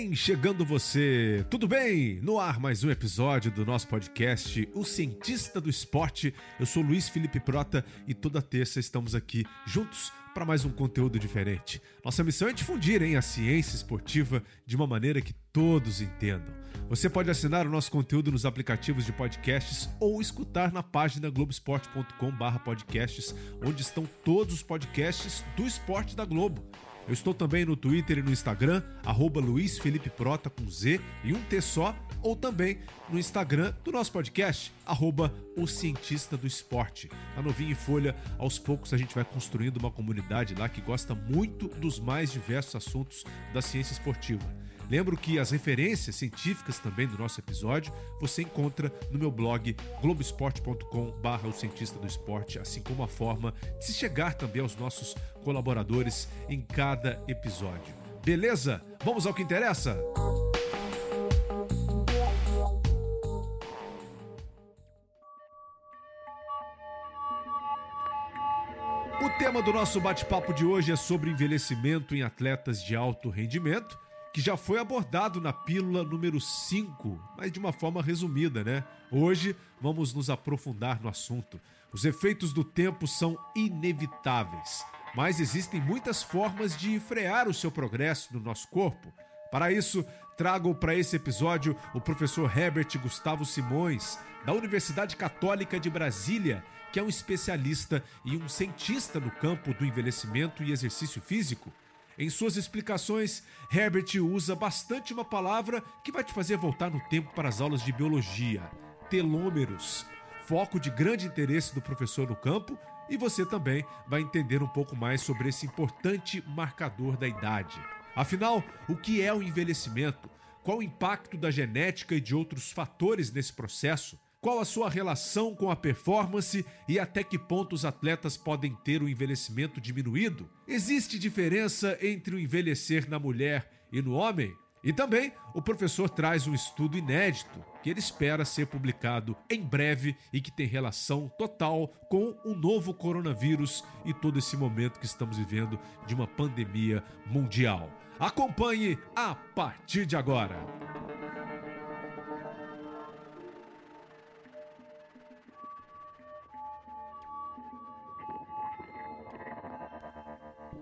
Vem chegando você, tudo bem? No ar mais um episódio do nosso podcast O Cientista do Esporte. Eu sou Luiz Felipe Prota e toda terça estamos aqui juntos para mais um conteúdo diferente. Nossa missão é difundir hein, a ciência esportiva de uma maneira que todos entendam. Você pode assinar o nosso conteúdo nos aplicativos de podcasts ou escutar na página globesport.com/podcasts, onde estão todos os podcasts do esporte da Globo. Eu estou também no Twitter e no Instagram, arroba Luiz Felipe Prota com Z e um T só, ou também no Instagram do nosso podcast, arroba O Cientista do Esporte. A novinha em folha, aos poucos a gente vai construindo uma comunidade lá que gosta muito dos mais diversos assuntos da ciência esportiva. Lembro que as referências científicas também do nosso episódio você encontra no meu blog globesport.com/barra o cientista do esporte, assim como a forma de se chegar também aos nossos colaboradores em cada episódio. Beleza? Vamos ao que interessa? O tema do nosso bate-papo de hoje é sobre envelhecimento em atletas de alto rendimento que já foi abordado na pílula número 5, mas de uma forma resumida, né? Hoje vamos nos aprofundar no assunto. Os efeitos do tempo são inevitáveis, mas existem muitas formas de frear o seu progresso no nosso corpo. Para isso, trago para esse episódio o professor Herbert Gustavo Simões, da Universidade Católica de Brasília, que é um especialista e um cientista no campo do envelhecimento e exercício físico. Em suas explicações, Herbert usa bastante uma palavra que vai te fazer voltar no tempo para as aulas de biologia: telômeros. Foco de grande interesse do professor no campo, e você também vai entender um pouco mais sobre esse importante marcador da idade. Afinal, o que é o envelhecimento? Qual o impacto da genética e de outros fatores nesse processo? Qual a sua relação com a performance e até que ponto os atletas podem ter o envelhecimento diminuído? Existe diferença entre o envelhecer na mulher e no homem? E também o professor traz um estudo inédito que ele espera ser publicado em breve e que tem relação total com o novo coronavírus e todo esse momento que estamos vivendo de uma pandemia mundial. Acompanhe a partir de agora.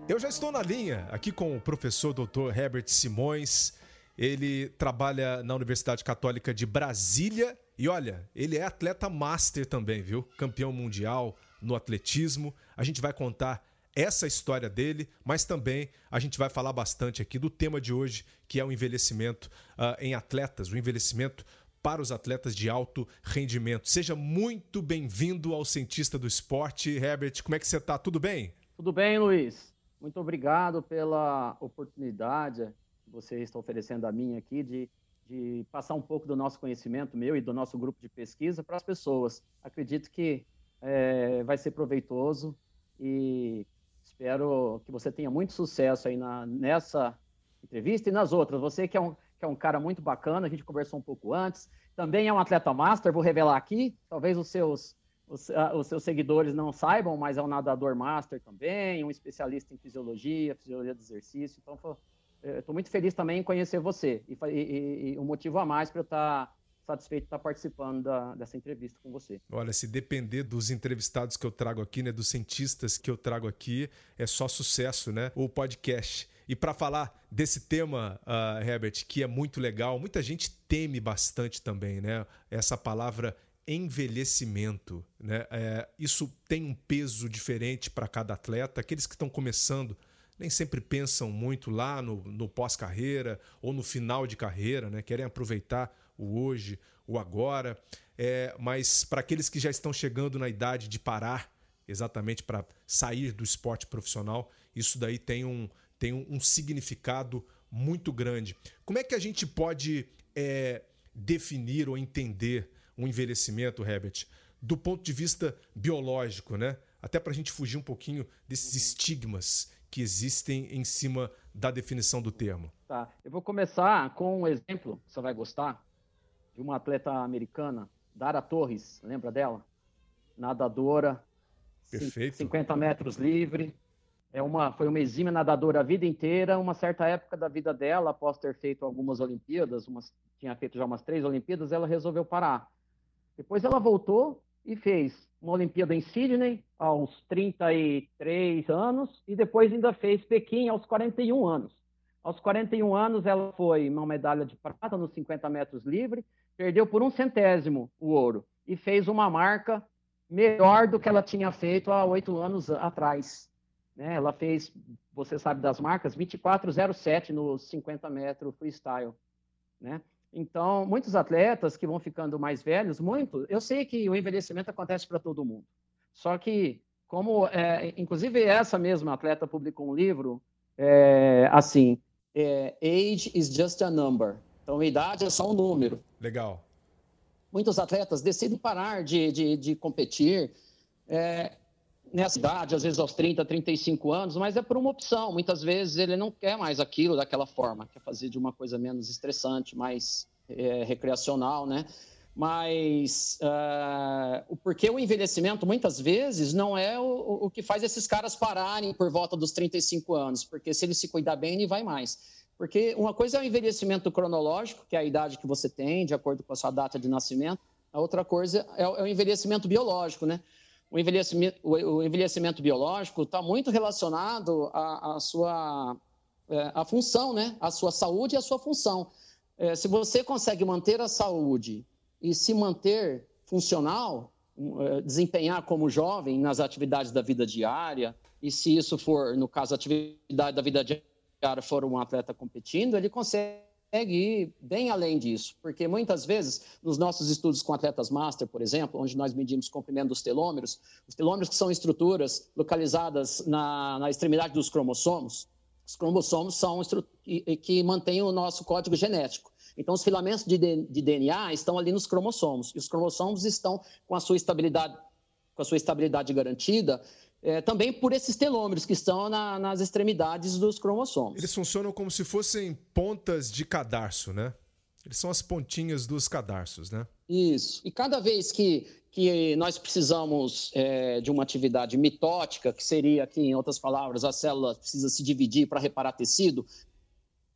Eu já estou na linha aqui com o professor Dr. Herbert Simões. Ele trabalha na Universidade Católica de Brasília e olha, ele é atleta master também, viu? Campeão mundial no atletismo. A gente vai contar essa história dele, mas também a gente vai falar bastante aqui do tema de hoje, que é o envelhecimento uh, em atletas, o envelhecimento para os atletas de alto rendimento. Seja muito bem-vindo ao Cientista do Esporte. Herbert, como é que você está? Tudo bem? Tudo bem, Luiz. Muito obrigado pela oportunidade que você está oferecendo a mim aqui de, de passar um pouco do nosso conhecimento, meu e do nosso grupo de pesquisa, para as pessoas. Acredito que é, vai ser proveitoso e espero que você tenha muito sucesso aí na, nessa entrevista e nas outras. Você que é, um, que é um cara muito bacana, a gente conversou um pouco antes, também é um atleta master, vou revelar aqui, talvez os seus os, os, seus seguidores não saibam, mas é um nadador master também, um especialista em fisiologia, fisiologia do exercício. Então, estou muito feliz também em conhecer você. E, e, e um motivo a mais para eu estar tá satisfeito de estar tá participando da, dessa entrevista com você. Olha, se depender dos entrevistados que eu trago aqui, né, dos cientistas que eu trago aqui, é só sucesso, né? O podcast. E para falar desse tema, uh, Herbert, que é muito legal, muita gente teme bastante também, né? Essa palavra envelhecimento. Né? É, isso tem um peso diferente para cada atleta. Aqueles que estão começando nem sempre pensam muito lá no, no pós-carreira ou no final de carreira, né? querem aproveitar o hoje, o agora. É, mas para aqueles que já estão chegando na idade de parar, exatamente para sair do esporte profissional, isso daí tem um, tem um, um significado muito grande. Como é que a gente pode é, definir ou entender um envelhecimento, Herbert, do ponto de vista biológico, né? Até para a gente fugir um pouquinho desses estigmas que existem em cima da definição do termo. Tá, eu vou começar com um exemplo, você vai gostar, de uma atleta americana, Dara Torres, lembra dela? Nadadora, Perfeito. 50 metros livre, é uma, foi uma exímia nadadora a vida inteira. Uma certa época da vida dela, após ter feito algumas Olimpíadas, umas, tinha feito já umas três Olimpíadas, ela resolveu parar. Depois ela voltou e fez uma Olimpíada em Sydney aos 33 anos e depois ainda fez Pequim aos 41 anos. Aos 41 anos ela foi uma medalha de prata nos 50 metros livre, perdeu por um centésimo o ouro e fez uma marca melhor do que ela tinha feito há oito anos atrás. Né? Ela fez, você sabe das marcas, 24,07 nos 50 metros freestyle. Né? Então, muitos atletas que vão ficando mais velhos, muito, eu sei que o envelhecimento acontece para todo mundo. Só que, como, é, inclusive essa mesma atleta publicou um livro, é, assim, é, age is just a number. Então, idade é só um número. Legal. Muitos atletas decidem parar de, de, de competir é, nessa idade, às vezes aos 30, 35 anos, mas é por uma opção. Muitas vezes ele não quer mais aquilo daquela forma, quer fazer de uma coisa menos estressante, mais é, recreacional, né? Mas uh, porque o envelhecimento, muitas vezes, não é o, o que faz esses caras pararem por volta dos 35 anos, porque se ele se cuidar bem, ele vai mais. Porque uma coisa é o envelhecimento cronológico, que é a idade que você tem, de acordo com a sua data de nascimento, a outra coisa é o é envelhecimento biológico, né? O envelhecimento, o envelhecimento biológico está muito relacionado à, à sua é, à função, né? A sua saúde e a sua função. É, se você consegue manter a saúde e se manter funcional, é, desempenhar como jovem nas atividades da vida diária, e se isso for, no caso, atividade da vida diária for um atleta competindo, ele consegue consegue ir bem além disso, porque muitas vezes, nos nossos estudos com atletas master, por exemplo, onde nós medimos o comprimento dos telômeros, os telômeros que são estruturas localizadas na, na extremidade dos cromossomos, os cromossomos são que, que mantêm o nosso código genético. Então, os filamentos de, de DNA estão ali nos cromossomos, e os cromossomos estão com a sua estabilidade, com a sua estabilidade garantida é, também por esses telômeros que estão na, nas extremidades dos cromossomos. Eles funcionam como se fossem pontas de cadarço, né? Eles são as pontinhas dos cadarços, né? Isso. E cada vez que, que nós precisamos é, de uma atividade mitótica, que seria aqui, em outras palavras, a célula precisa se dividir para reparar tecido,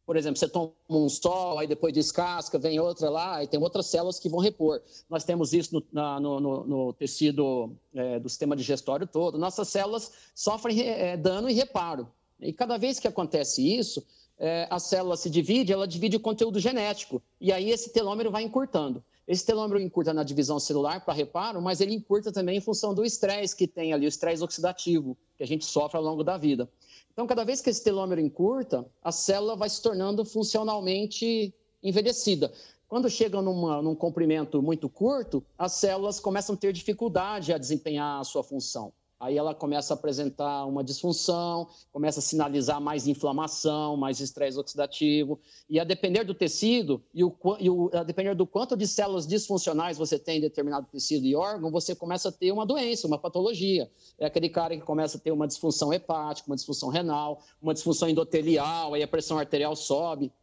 por exemplo, você toma um sol, aí depois descasca, vem outra lá, e tem outras células que vão repor. Nós temos isso no, na, no, no, no tecido é, do sistema digestório todo. Nossas células sofrem é, dano e reparo. E cada vez que acontece isso, é, a célula se divide, ela divide o conteúdo genético. E aí esse telômero vai encurtando. Esse telômero encurta na divisão celular para reparo, mas ele encurta também em função do estresse que tem ali, o estresse oxidativo, que a gente sofre ao longo da vida. Então, cada vez que esse telômero encurta, a célula vai se tornando funcionalmente envelhecida. Quando chega numa, num comprimento muito curto, as células começam a ter dificuldade a desempenhar a sua função. Aí ela começa a apresentar uma disfunção, começa a sinalizar mais inflamação, mais estresse oxidativo. E a depender do tecido e, o, e o, a depender do quanto de células disfuncionais você tem em determinado tecido e órgão, você começa a ter uma doença, uma patologia. É aquele cara que começa a ter uma disfunção hepática, uma disfunção renal, uma disfunção endotelial, aí a pressão arterial sobe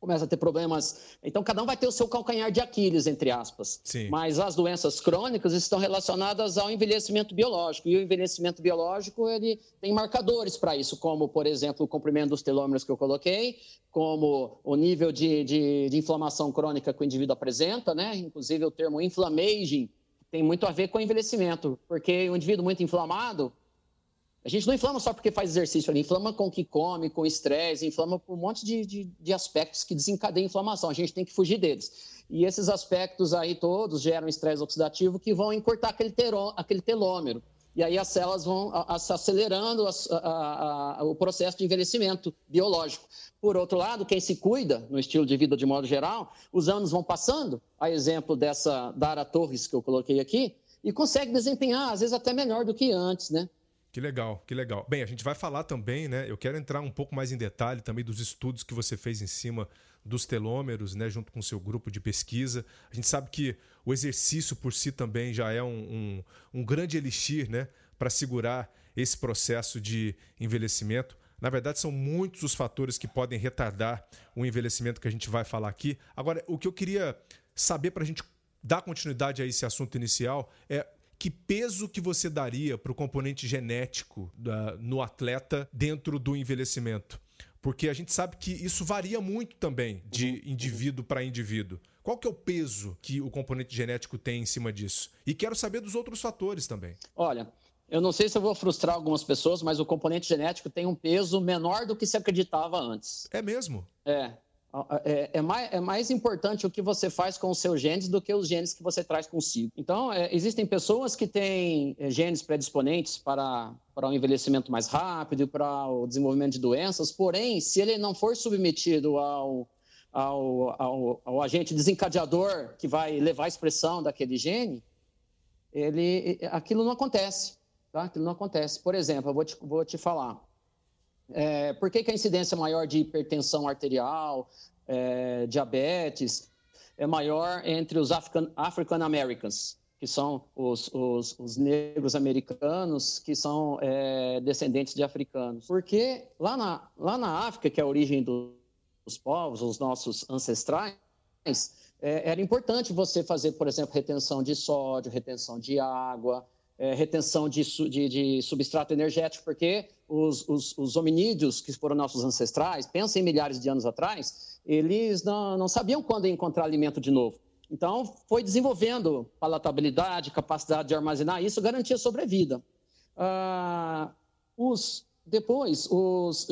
começa a ter problemas. Então, cada um vai ter o seu calcanhar de Aquiles, entre aspas. Sim. Mas as doenças crônicas estão relacionadas ao envelhecimento biológico. E o envelhecimento biológico, ele tem marcadores para isso, como, por exemplo, o comprimento dos telômeros que eu coloquei, como o nível de, de, de inflamação crônica que o indivíduo apresenta, né? Inclusive, o termo inflammaging tem muito a ver com o envelhecimento, porque o indivíduo muito inflamado, a gente não inflama só porque faz exercício ali, inflama com o que come, com estresse, inflama por um monte de, de, de, aspectos que desencadeiam inflamação. A gente tem que fugir deles. E esses aspectos aí todos geram estresse oxidativo que vão encurtar aquele, terô, aquele telômero. E aí as células vão acelerando a, a, a, o processo de envelhecimento biológico. Por outro lado, quem se cuida no estilo de vida de modo geral, os anos vão passando, a exemplo dessa Dara Torres que eu coloquei aqui, e consegue desempenhar, às vezes até melhor do que antes, né? Que legal, que legal. Bem, a gente vai falar também, né? Eu quero entrar um pouco mais em detalhe também dos estudos que você fez em cima dos telômeros, né? Junto com o seu grupo de pesquisa. A gente sabe que o exercício por si também já é um, um, um grande elixir, né? Para segurar esse processo de envelhecimento. Na verdade, são muitos os fatores que podem retardar o envelhecimento que a gente vai falar aqui. Agora, o que eu queria saber para a gente dar continuidade a esse assunto inicial é que peso que você daria para o componente genético da, no atleta dentro do envelhecimento? Porque a gente sabe que isso varia muito também de uhum. indivíduo para indivíduo. Qual que é o peso que o componente genético tem em cima disso? E quero saber dos outros fatores também. Olha, eu não sei se eu vou frustrar algumas pessoas, mas o componente genético tem um peso menor do que se acreditava antes. É mesmo? É. É, é, mais, é, mais, importante o que você faz com os seus genes do que os genes que você traz consigo. Então, é, existem pessoas que têm é, genes predisponentes para, para o envelhecimento mais rápido e para o desenvolvimento de doenças, porém, se ele não for submetido ao, ao, ao, ao agente desencadeador que vai levar a expressão daquele gene, ele, aquilo não acontece. Tá? Aquilo não acontece. Por exemplo, eu vou te, vou te falar. É, por que, que, a incidência maior de hipertensão arterial, é, diabetes, é maior entre os African, African Americans, que são os, os, os negros americanos que são é, descendentes de africanos? Porque lá na, lá na África, que é a origem do, dos povos, os nossos ancestrais, é, era importante você fazer, por exemplo, retenção de sódio, retenção de água, é, retenção de, de, de, substrato energético, porque os, os, os, hominídeos, que foram nossos ancestrais, pensem em milhares de anos atrás, eles não, não sabiam quando encontrar alimento de novo. Então, foi desenvolvendo palatabilidade, capacidade de armazenar, isso garantia sobrevida. Ah, os, depois,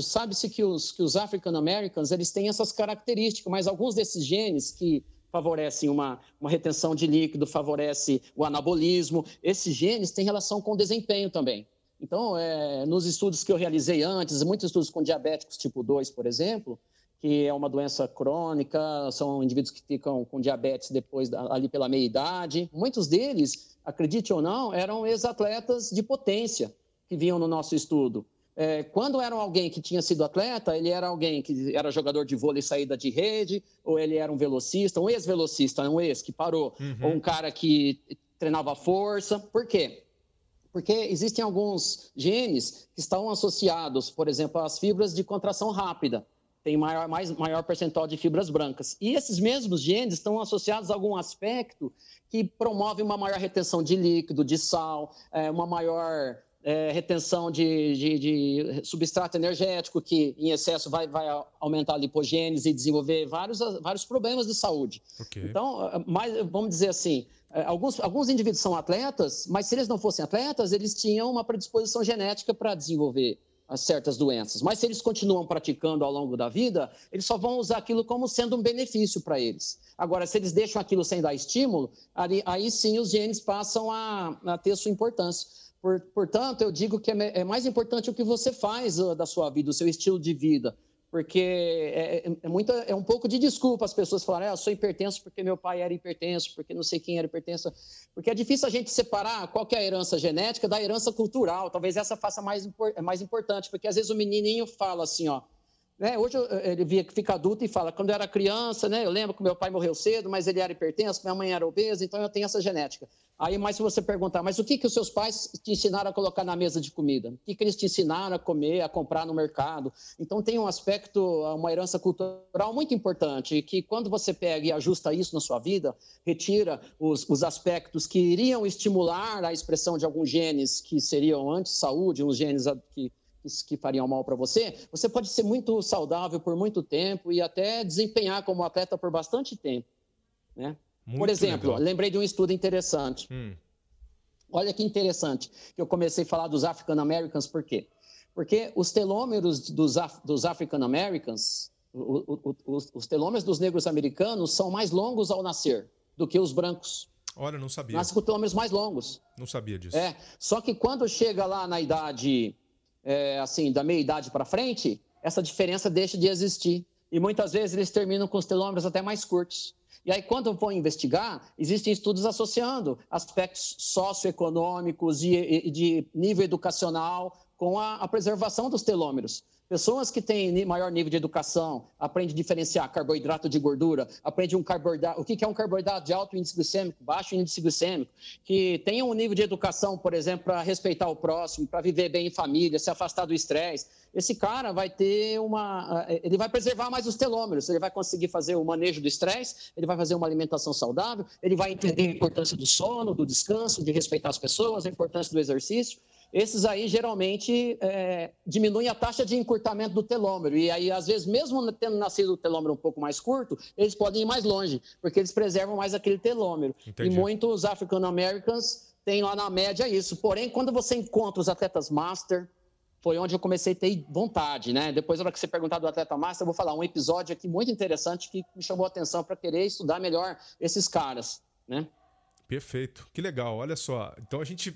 sabe-se que os, que os African Americans eles têm essas características, mas alguns desses genes que favorecem uma, uma retenção de líquido, favorece o anabolismo. Esses genes têm relação com desempenho também. Então, é, nos estudos que eu realizei antes, muitos estudos com diabéticos tipo 2, por exemplo, que é uma doença crônica, são indivíduos que ficam com diabetes depois ali pela meia-idade. Muitos deles, acredite ou não, eram ex-atletas de potência que vinham no nosso estudo. É, quando era alguém que tinha sido atleta, ele era alguém que era jogador de vôlei saída de rede, ou ele era um velocista, um ex-velocista, um ex que parou, uhum. ou um cara que treinava força. Por quê? Porque existem alguns genes que estão associados, por exemplo, às fibras de contração rápida. Tem maior, mais, maior percentual de fibras brancas. E esses mesmos genes estão associados a algum aspecto que promove uma maior retenção de líquido, de sal, é, uma maior é, retenção de, de, de, substrato energético, que em excesso vai, vai aumentar a lipogênese e desenvolver vários, vários problemas de saúde. Okay. Então, mais, vamos dizer assim, é, alguns, alguns indivíduos são atletas, mas se eles não fossem atletas, eles tinham uma predisposição genética para desenvolver certas doenças. Mas se eles continuam praticando ao longo da vida, eles só vão usar aquilo como sendo um benefício para eles. Agora, se eles deixam aquilo sem dar estímulo, aí, aí sim os genes passam a, a ter sua importância. Por, portanto, eu digo que é, é, mais importante o que você faz uh, da sua vida, o seu estilo de vida. Porque é, é, é, muita, é um pouco de desculpa as pessoas falarem, ah, eu sou hipertenso porque meu pai era hipertenso, porque não sei quem era hipertenso. Porque é difícil a gente separar qual é a herança genética da herança cultural. Talvez essa faça mais, mais importante, porque às vezes o menininho fala assim, ó, né? Hoje ele via que fica adulto e fala, quando eu era criança, né, eu lembro que meu pai morreu cedo, mas ele era hipertenso, minha mãe era obesa, então eu tenho essa genética. Aí, mas se você perguntar, mas o que, que os seus pais te ensinaram a colocar na mesa de comida? O que, que eles te ensinaram a comer, a comprar no mercado? Então tem um aspecto, uma herança cultural muito importante, que quando você pega e ajusta isso na sua vida, retira os, os aspectos que iriam estimular a expressão de alguns genes que seriam anti-saúde, uns genes que que fariam mal para você, você pode ser muito saudável por muito tempo e até desempenhar como atleta por bastante tempo. Né? por exemplo, legal. lembrei de um estudo interessante. Hum. Olha que interessante que eu comecei a falar dos African Americans, por quê? Porque os telômeros dos, Af dos African Americans, o, o, o, os telômeros dos negros americanos são mais longos ao nascer do que os brancos. Olha, não sabia. Nascem com telômeros mais longos. Não sabia disso. É, só que quando chega lá na idade é, assim, da meia idade para frente, essa diferença deixa de existir. E muitas vezes eles terminam com os telômeros até mais curtos. E aí, quando vão investigar, existem estudos associando aspectos socioeconômicos e de nível educacional com a, a preservação dos telômeros. Pessoas que têm maior nível de educação, aprendem a diferenciar carboidrato de gordura, aprendem um carboidrato, o que é um carboidrato de alto índice glicêmico, baixo índice glicêmico, que tenham um nível de educação, por exemplo, para respeitar o próximo, para viver bem em família, se afastar do estresse. Esse cara vai ter uma. Ele vai preservar mais os telômeros, ele vai conseguir fazer o manejo do estresse, ele vai fazer uma alimentação saudável, ele vai entender a importância do sono, do descanso, de respeitar as pessoas, a importância do exercício esses aí geralmente é, diminuem a taxa de encurtamento do telômero. E aí, às vezes, mesmo tendo nascido o telômero um pouco mais curto, eles podem ir mais longe, porque eles preservam mais aquele telômero. Entendi. E muitos African Americans têm lá na média isso. Porém, quando você encontra os atletas master, foi onde eu comecei a ter vontade, né? Depois, na hora que você perguntar do atleta master, eu vou falar um episódio aqui muito interessante que me chamou a atenção para querer estudar melhor esses caras, né? Perfeito, que legal. Olha só, então a gente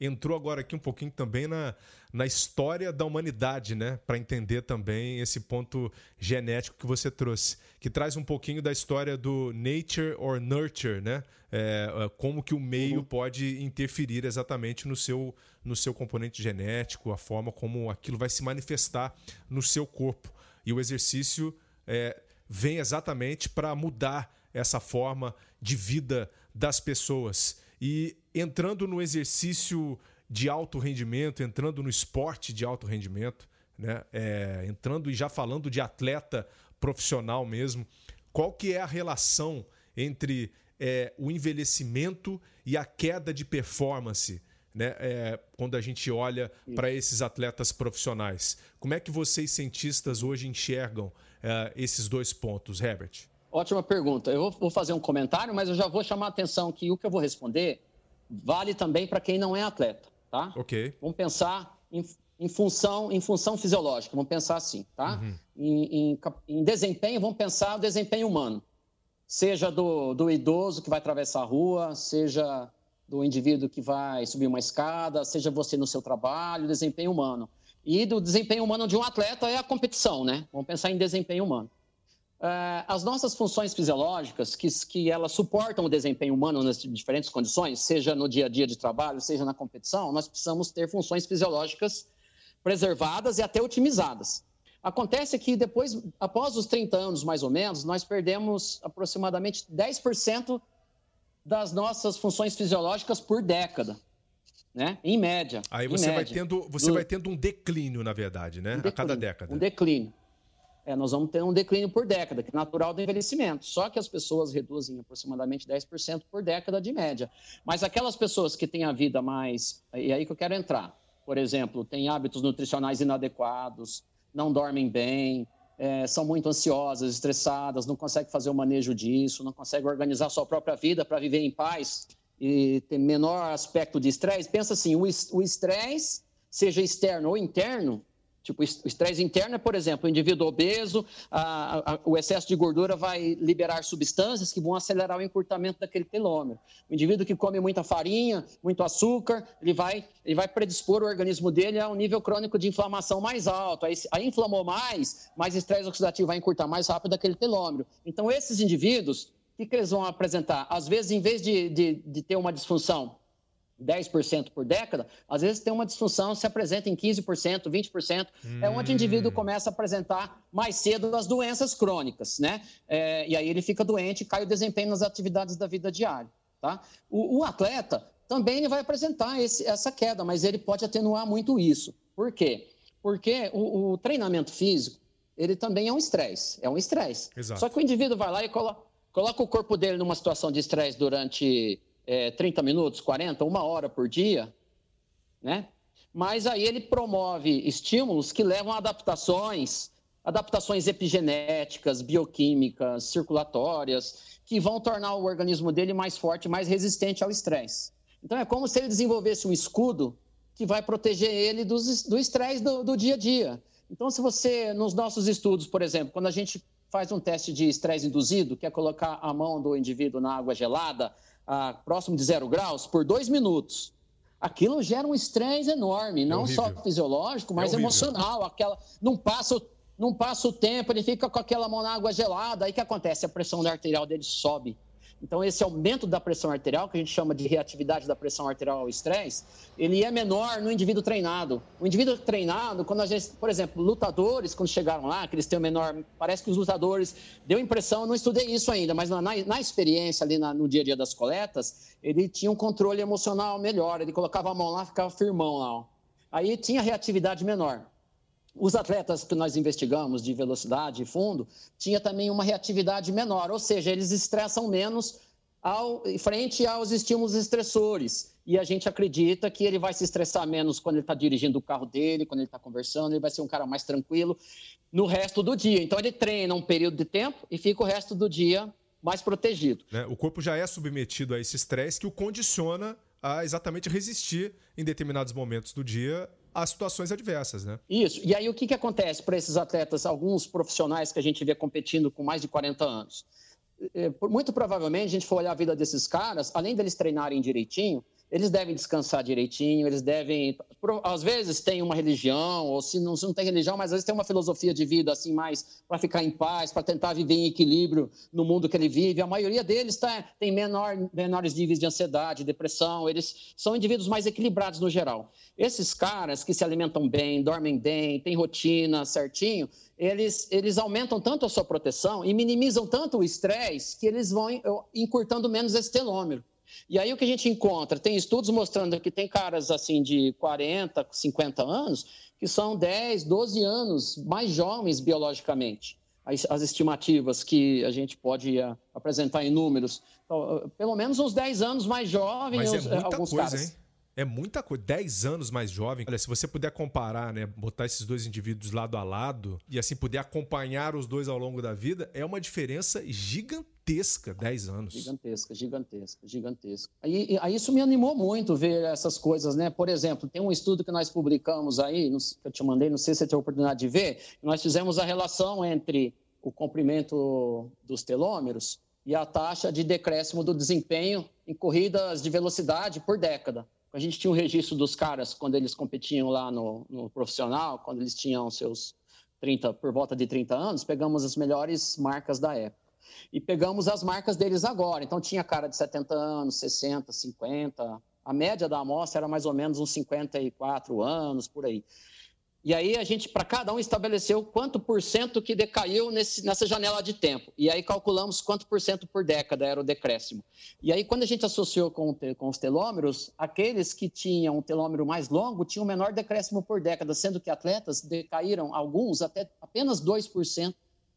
entrou agora aqui um pouquinho também na, na história da humanidade, né? Para entender também esse ponto genético que você trouxe, que traz um pouquinho da história do nature or nurture, né? É, é, como que o meio uhum. pode interferir exatamente no seu, no seu componente genético, a forma como aquilo vai se manifestar no seu corpo. E o exercício é, vem exatamente para mudar essa forma de vida das pessoas. E entrando no exercício de alto rendimento, entrando no esporte de alto rendimento, né? É, entrando e já falando de atleta profissional mesmo, qual que é a relação entre é, o envelhecimento e a queda de performance, né? É, quando a gente olha para esses atletas profissionais, como é que vocês cientistas hoje enxergam é, esses dois pontos, Herbert? Ótima pergunta. Eu vou fazer um comentário, mas eu já vou chamar a atenção que o que eu vou responder vale também para quem não é atleta, tá? Ok. Vamos pensar em, em função, em função fisiológica, vamos pensar assim, tá? Uhum. Em, em, em, desempenho, vamos pensar o desempenho humano. Seja do, do idoso que vai atravessar a rua, seja do indivíduo que vai subir uma escada, seja você no seu trabalho, desempenho humano. E do desempenho humano de um atleta é a competição, né? Vamos pensar em desempenho humano. Uh, as nossas funções fisiológicas, que, que elas suportam o desempenho humano nas diferentes condições, seja no dia a dia de trabalho, seja na competição, nós precisamos ter funções fisiológicas preservadas e até otimizadas. Acontece que depois, após os 30 anos mais ou menos, nós perdemos aproximadamente 10% das nossas funções fisiológicas por década. Né? Em média. Aí você, vai, tendo, você do... vai tendo um declínio, na verdade, né? Um declínio, a cada década. Um declínio é, nós vamos ter um declínio por década, que é natural do envelhecimento. Só que as pessoas reduzem aproximadamente 10% por década de média. Mas aquelas pessoas que têm a vida mais. E aí que eu quero entrar. Por exemplo, têm hábitos nutricionais inadequados, não dormem bem, é, são muito ansiosas, estressadas, não conseguem fazer o manejo disso, não conseguem organizar sua própria vida para viver em paz e ter menor aspecto de estresse. Pensa assim: o estresse, seja externo ou interno, Tipo, o estresse interno é, por exemplo, o indivíduo obeso, a, a, o excesso de gordura vai liberar substâncias que vão acelerar o encurtamento daquele telômero. O indivíduo que come muita farinha, muito açúcar, ele vai, ele vai predispor o organismo dele a um nível crônico de inflamação mais alto. Aí, aí inflamou mais, mais estresse oxidativo vai encurtar mais rápido aquele telômero. Então, esses indivíduos, o que, que eles vão apresentar? Às vezes, em vez de, de, de ter uma disfunção 10% por década, às vezes tem uma disfunção, se apresenta em 15%, 20%, hum. é onde o indivíduo começa a apresentar mais cedo as doenças crônicas, né? É, e aí ele fica doente e cai o desempenho nas atividades da vida diária, tá? O, o atleta também ele vai apresentar esse, essa queda, mas ele pode atenuar muito isso. Por quê? Porque o, o treinamento físico, ele também é um estresse, é um estresse. Só que o indivíduo vai lá e colo coloca o corpo dele numa situação de estresse durante é, 30 minutos, 40, uma hora por dia, né? Mas aí ele promove estímulos que levam a adaptações, adaptações epigenéticas, bioquímicas, circulatórias, que vão tornar o organismo dele mais forte, mais resistente ao estresse. Então é como se ele desenvolvesse um escudo que vai proteger ele dos, do estresse do, do dia a dia. Então, se você, nos nossos estudos, por exemplo, quando a gente faz um teste de estresse induzido, que é colocar a mão do indivíduo na água gelada a, próximo de zero graus por dois minutos. Aquilo gera um estresse enorme, não é só fisiológico, mas é emocional. Aquela, não passa, não passa o tempo, ele fica com aquela mão na água gelada. Aí o que acontece? A pressão arterial dele sobe. Então, esse aumento da pressão arterial, que a gente chama de reatividade da pressão arterial ao estresse, ele é menor no indivíduo treinado. O indivíduo treinado, quando a gente, por exemplo, lutadores, quando chegaram lá, que eles têm o menor. Parece que os lutadores. Deu impressão, não estudei isso ainda, mas na, na experiência ali na, no dia a dia das coletas, ele tinha um controle emocional melhor. Ele colocava a mão lá, ficava firmão lá. Ó. Aí tinha reatividade menor. Os atletas que nós investigamos de velocidade e fundo tinha também uma reatividade menor, ou seja, eles estressam menos ao, frente aos estímulos estressores. E a gente acredita que ele vai se estressar menos quando ele está dirigindo o carro dele, quando ele está conversando, ele vai ser um cara mais tranquilo no resto do dia. Então ele treina um período de tempo e fica o resto do dia mais protegido. Né? O corpo já é submetido a esse estresse que o condiciona a exatamente resistir em determinados momentos do dia as situações adversas, né? Isso. E aí o que, que acontece para esses atletas, alguns profissionais que a gente vê competindo com mais de 40 anos? É, muito provavelmente, a gente for olhar a vida desses caras, além deles treinarem direitinho, eles devem descansar direitinho, eles devem. Às vezes tem uma religião, ou se não, se não tem religião, mas às vezes tem uma filosofia de vida assim, mais para ficar em paz, para tentar viver em equilíbrio no mundo que ele vive. A maioria deles tá, tem menor, menores níveis de ansiedade, depressão, eles são indivíduos mais equilibrados no geral. Esses caras que se alimentam bem, dormem bem, têm rotina certinho, eles, eles aumentam tanto a sua proteção e minimizam tanto o estresse que eles vão encurtando menos esse telômero. E aí o que a gente encontra? Tem estudos mostrando que tem caras assim de 40, 50 anos que são 10, 12 anos mais jovens biologicamente. As, as estimativas que a gente pode uh, apresentar em números. Então, uh, pelo menos uns 10 anos mais jovens, Mas é muita alguns coisa, caras. Hein? É muita coisa. 10 anos mais jovem. Olha, se você puder comparar, né? Botar esses dois indivíduos lado a lado e assim poder acompanhar os dois ao longo da vida, é uma diferença gigantesca. 10 anos. Gigantesca, gigantesca, gigantesca. Aí, aí isso me animou muito ver essas coisas, né? Por exemplo, tem um estudo que nós publicamos aí, que eu te mandei, não sei se você teve a oportunidade de ver, nós fizemos a relação entre o comprimento dos telômeros e a taxa de decréscimo do desempenho em corridas de velocidade por década a gente tinha um registro dos caras quando eles competiam lá no, no, profissional, quando eles tinham seus 30, por volta de 30 anos, pegamos as melhores marcas da época. E pegamos as marcas deles agora. Então tinha cara de 70 anos, 60, 50. A média da amostra era mais ou menos uns 54 anos, por aí. E aí a gente, para cada um, estabeleceu quanto por cento que decaiu nesse, nessa janela de tempo. E aí calculamos quanto por cento por década era o decréscimo. E aí, quando a gente associou com, com os telômeros, aqueles que tinham um telômero mais longo tinham um menor decréscimo por década, sendo que atletas decaíram, alguns, até apenas 2%,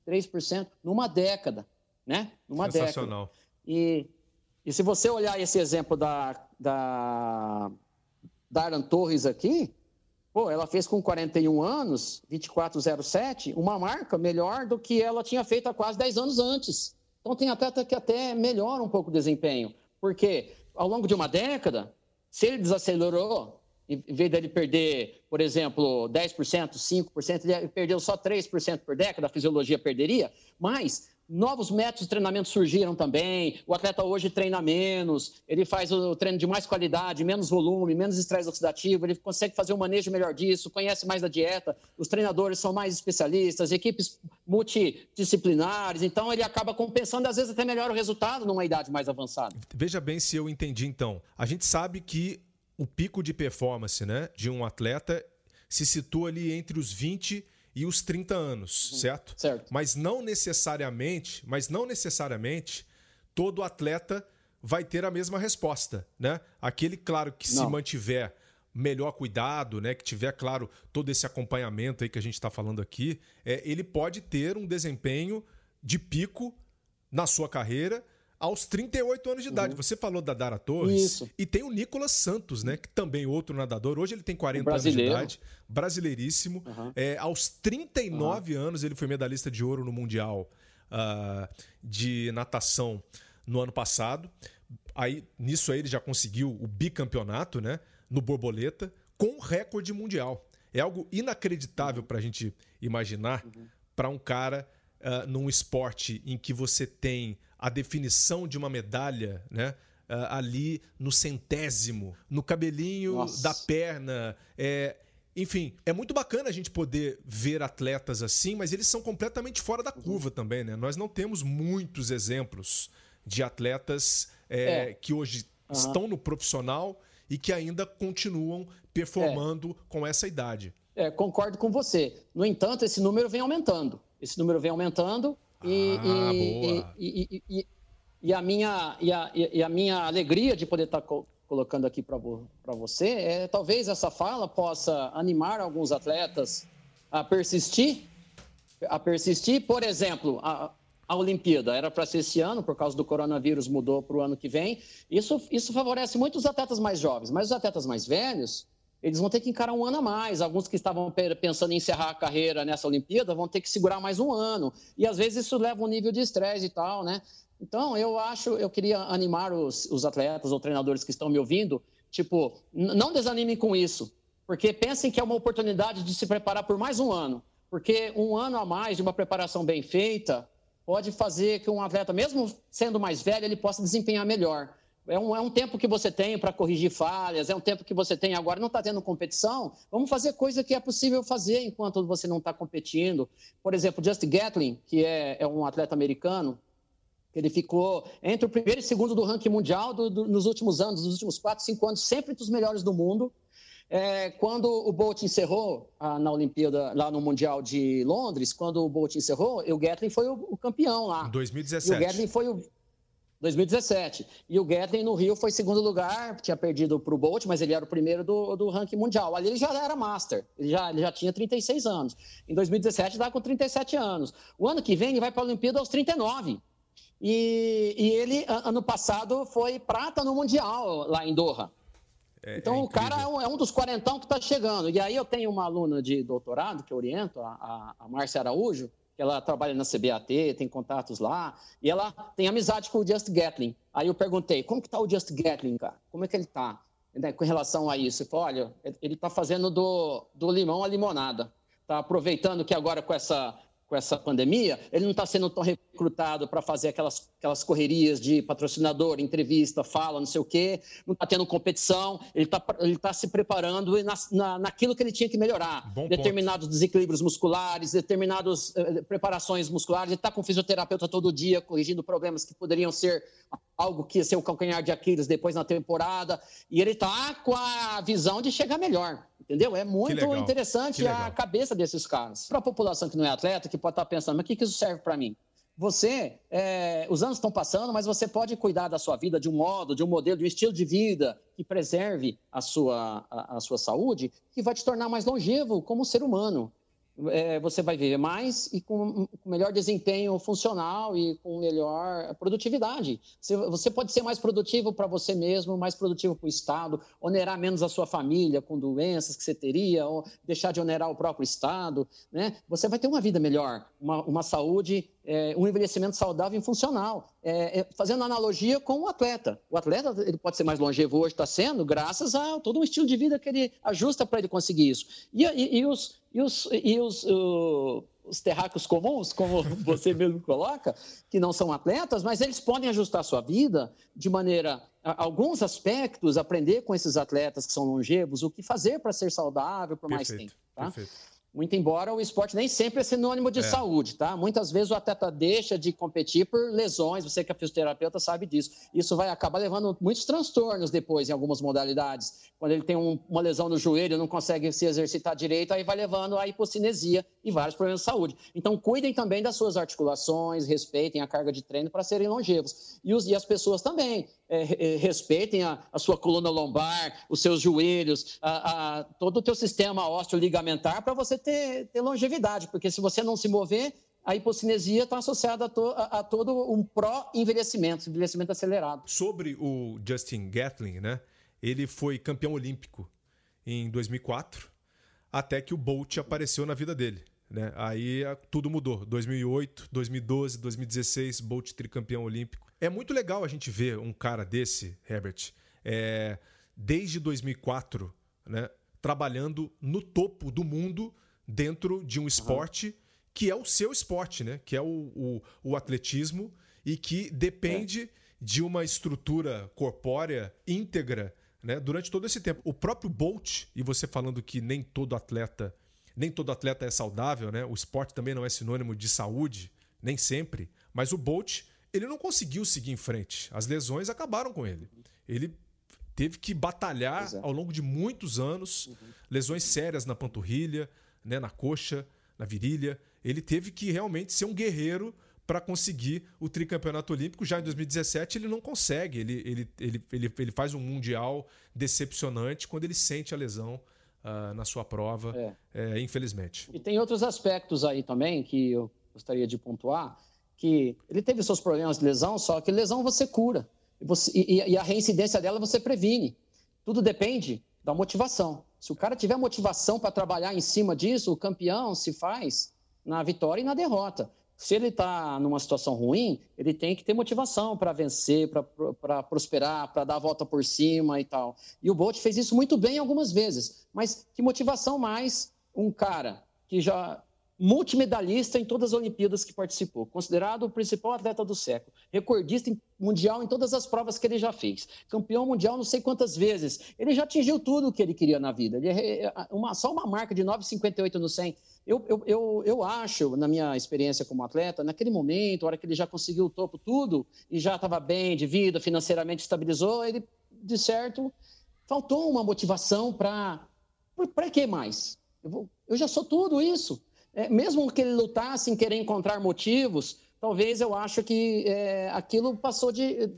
3% numa década. Né? Numa Sensacional. década. E, e se você olhar esse exemplo da, da, da Aran Torres aqui, Pô, ela fez com 41 anos, 2407, uma marca melhor do que ela tinha feito há quase 10 anos antes. Então tem atleta que até melhora um pouco o desempenho. Porque ao longo de uma década, se ele desacelerou, em vez dele perder, por exemplo, 10%, 5%, ele perdeu só 3% por década, a fisiologia perderia, mas Novos métodos de treinamento surgiram também. O atleta hoje treina menos, ele faz o treino de mais qualidade, menos volume, menos estresse oxidativo, ele consegue fazer um manejo melhor disso, conhece mais da dieta. Os treinadores são mais especialistas, equipes multidisciplinares, então ele acaba compensando, às vezes até melhor o resultado numa idade mais avançada. Veja bem se eu entendi então. A gente sabe que o pico de performance né, de um atleta se situa ali entre os 20 e os 30 anos, uhum. certo? Certo. Mas não necessariamente, mas não necessariamente todo atleta vai ter a mesma resposta, né? Aquele, claro, que não. se mantiver melhor cuidado, né, que tiver, claro, todo esse acompanhamento aí que a gente está falando aqui, é, ele pode ter um desempenho de pico na sua carreira aos 38 anos de idade. Uhum. Você falou da Dara Torres. Isso. E tem o Nicolas Santos, né? Que também outro nadador. Hoje ele tem 40 anos de idade. Brasileiríssimo. Uhum. É, aos 39 uhum. anos ele foi medalhista de ouro no Mundial uh, de natação no ano passado. Aí, nisso aí ele já conseguiu o bicampeonato, né? No borboleta, com recorde mundial. É algo inacreditável para a gente imaginar uhum. para um cara uh, num esporte em que você tem a definição de uma medalha, né? Uh, ali no centésimo, no cabelinho Nossa. da perna. É, enfim, é muito bacana a gente poder ver atletas assim, mas eles são completamente fora da curva uhum. também, né? Nós não temos muitos exemplos de atletas é, é. que hoje uhum. estão no profissional e que ainda continuam performando é. com essa idade. É, concordo com você. No entanto, esse número vem aumentando. Esse número vem aumentando e, ah, e, e, e, e, a minha, e, a, e a minha alegria de poder estar co colocando aqui para vo você é talvez essa fala possa animar alguns atletas a persistir, a persistir. Por exemplo, a, a Olimpíada era para ser esse ano, por causa do coronavírus mudou para o ano que vem. Isso, isso favorece muito os atletas mais jovens, mas os atletas mais velhos eles vão ter que encarar um ano a mais. Alguns que estavam pensando em encerrar a carreira nessa Olimpíada vão ter que segurar mais um ano. E às vezes isso leva um nível de estresse e tal, né? Então, eu acho, eu queria animar os, os atletas ou treinadores que estão me ouvindo, tipo, não desanimem com isso, porque pensem que é uma oportunidade de se preparar por mais um ano. Porque um ano a mais de uma preparação bem feita pode fazer que um atleta, mesmo sendo mais velho, ele possa desempenhar melhor. É um, é um tempo que você tem para corrigir falhas, é um tempo que você tem agora, não está tendo competição, vamos fazer coisa que é possível fazer enquanto você não está competindo. Por exemplo, Just Gatling, que é, é, um atleta americano, ele ficou entre o primeiro e segundo do ranking mundial do, do, nos últimos anos, nos últimos quatro, cinco anos, sempre entre os melhores do mundo. É, quando o Bolt encerrou ah, na Olimpíada, lá no Mundial de Londres, quando o Bolt encerrou, o Gatling foi o, o campeão lá. 2017. E o Gatling foi o 2017. E o Gatlin no Rio foi segundo lugar, tinha perdido para o Bolt, mas ele era o primeiro do, do ranking mundial. Ali ele já era master, ele já, ele já tinha 36 anos. Em 2017 estava com 37 anos. O ano que vem ele vai para a Olimpíada aos 39. E, e ele, ano passado, foi prata no Mundial lá em Doha. É, então, é o cara é um, é um, dos quarentão que está chegando. E aí eu tenho uma aluna de doutorado que eu oriento, a, a, a Márcia Araújo, ela trabalha na CBAT, tem contatos lá, e ela tem amizade com o Just Gatling. Aí eu perguntei, como que tá o Just Gatling, cara? Como é que ele tá né, com relação a isso? Ele falou, olha, ele está fazendo do, do limão a limonada. Está aproveitando que agora com essa com essa pandemia, ele não está sendo tão recrutado para fazer aquelas, aquelas correrias de patrocinador, entrevista, fala, não sei o quê, não está tendo competição, ele está ele tá se preparando na, na, naquilo que ele tinha que melhorar. Bom determinados ponto. desequilíbrios musculares, determinadas eh, preparações musculares, ele está com fisioterapeuta todo dia, corrigindo problemas que poderiam ser algo que ia ser o calcanhar de Aquiles depois na temporada, e ele está com a visão de chegar melhor. Entendeu? É muito interessante a cabeça desses caras. Para a população que não é atleta, que pode estar tá pensando, mas o que, que isso serve para mim? Você, é, os anos estão passando, mas você pode cuidar da sua vida de um modo, de um modelo, de um estilo de vida que preserve a sua, a, a sua saúde, que vai te tornar mais longevo como ser humano é, você vai viver mais e com, com melhor desempenho funcional e com melhor produtividade. Você pode ser mais produtivo para você mesmo, mais produtivo para o Estado, onerar menos a sua família com doenças que você teria, ou deixar de onerar o próprio Estado. Né? Você vai ter uma vida melhor, uma, uma saúde é, um envelhecimento saudável e funcional. É, é, fazendo analogia com o atleta. O atleta ele pode ser mais longevo hoje, está sendo, graças a todo um estilo de vida que ele ajusta para ele conseguir isso. E, e, e os, e os, e os, uh, os terráqueos comuns, como você mesmo coloca, que não são atletas, mas eles podem ajustar a sua vida de maneira, alguns aspectos, aprender com esses atletas que são longevos, o que fazer para ser saudável por mais tempo. Tá? Perfeito. Muito embora o esporte nem sempre é sinônimo de é. saúde, tá? Muitas vezes o atleta deixa de competir por lesões, você que é fisioterapeuta sabe disso. Isso vai acabar levando muitos transtornos depois em algumas modalidades. Quando ele tem um, uma lesão no joelho, não consegue se exercitar direito, aí vai levando a hipocinesia e vários problemas de saúde. Então, cuidem também das suas articulações, respeitem a carga de treino para serem longevos. E, os, e as pessoas também é, é, respeitem a, a, sua coluna lombar, os seus joelhos, a, a, todo o teu sistema ósseo ligamentar para você ter, ter, longevidade, porque se você não se mover, a hipocinesia está associada a, to, a, todo um pró-envelhecimento, envelhecimento acelerado. Sobre o Justin Gatling, né? Ele foi campeão olímpico em 2004, até que o Bolt apareceu na vida dele. Né? Aí tudo mudou. 2008, 2012, 2016, Bolt tricampeão olímpico. É muito legal a gente ver um cara desse, Herbert, é, desde 2004, né, trabalhando no topo do mundo dentro de um esporte uhum. que é o seu esporte, né? Que é o, o, o atletismo e que depende é. de uma estrutura corpórea íntegra né, durante todo esse tempo. O próprio Bolt, e você falando que nem todo atleta, nem todo atleta é saudável, né? O esporte também não é sinônimo de saúde, nem sempre. Mas o Bolt ele não conseguiu seguir em frente. As lesões acabaram com ele. Ele teve que batalhar é. ao longo de muitos anos, uhum. lesões sérias na panturrilha, né, na coxa, na virilha. Ele teve que realmente ser um guerreiro para conseguir o tricampeonato olímpico. Já em 2017 ele não consegue. Ele, ele, ele, ele, ele faz um mundial decepcionante quando ele sente a lesão uh, na sua prova, é. É, infelizmente. E tem outros aspectos aí também que eu gostaria de pontuar, que ele teve seus problemas de lesão, só que lesão você cura. E, você, e, e a reincidência dela você previne. Tudo depende da motivação. Se o cara tiver motivação para trabalhar em cima disso, o campeão se faz na vitória e na derrota. Se ele está numa situação ruim, ele tem que ter motivação para vencer, para prosperar, para dar a volta por cima e tal. E o Bolt fez isso muito bem algumas vezes. Mas que motivação mais um cara que já multimedalhista em todas as Olimpíadas que participou, considerado o principal atleta do século, recordista mundial em todas as provas que ele já fez, campeão mundial não sei quantas vezes. Ele já atingiu tudo o que ele queria na vida. Ele é, é uma, só uma marca de 9,58 no 100. Eu, eu, eu, eu acho, na minha experiência como atleta, naquele momento, a hora que ele já conseguiu o topo tudo e já estava bem de vida, financeiramente estabilizou, ele, de certo, faltou uma motivação para. Para que mais? Eu, vou, eu já sou tudo isso é, mesmo que ele lutasse em querer encontrar motivos, talvez eu acho que é, aquilo passou de.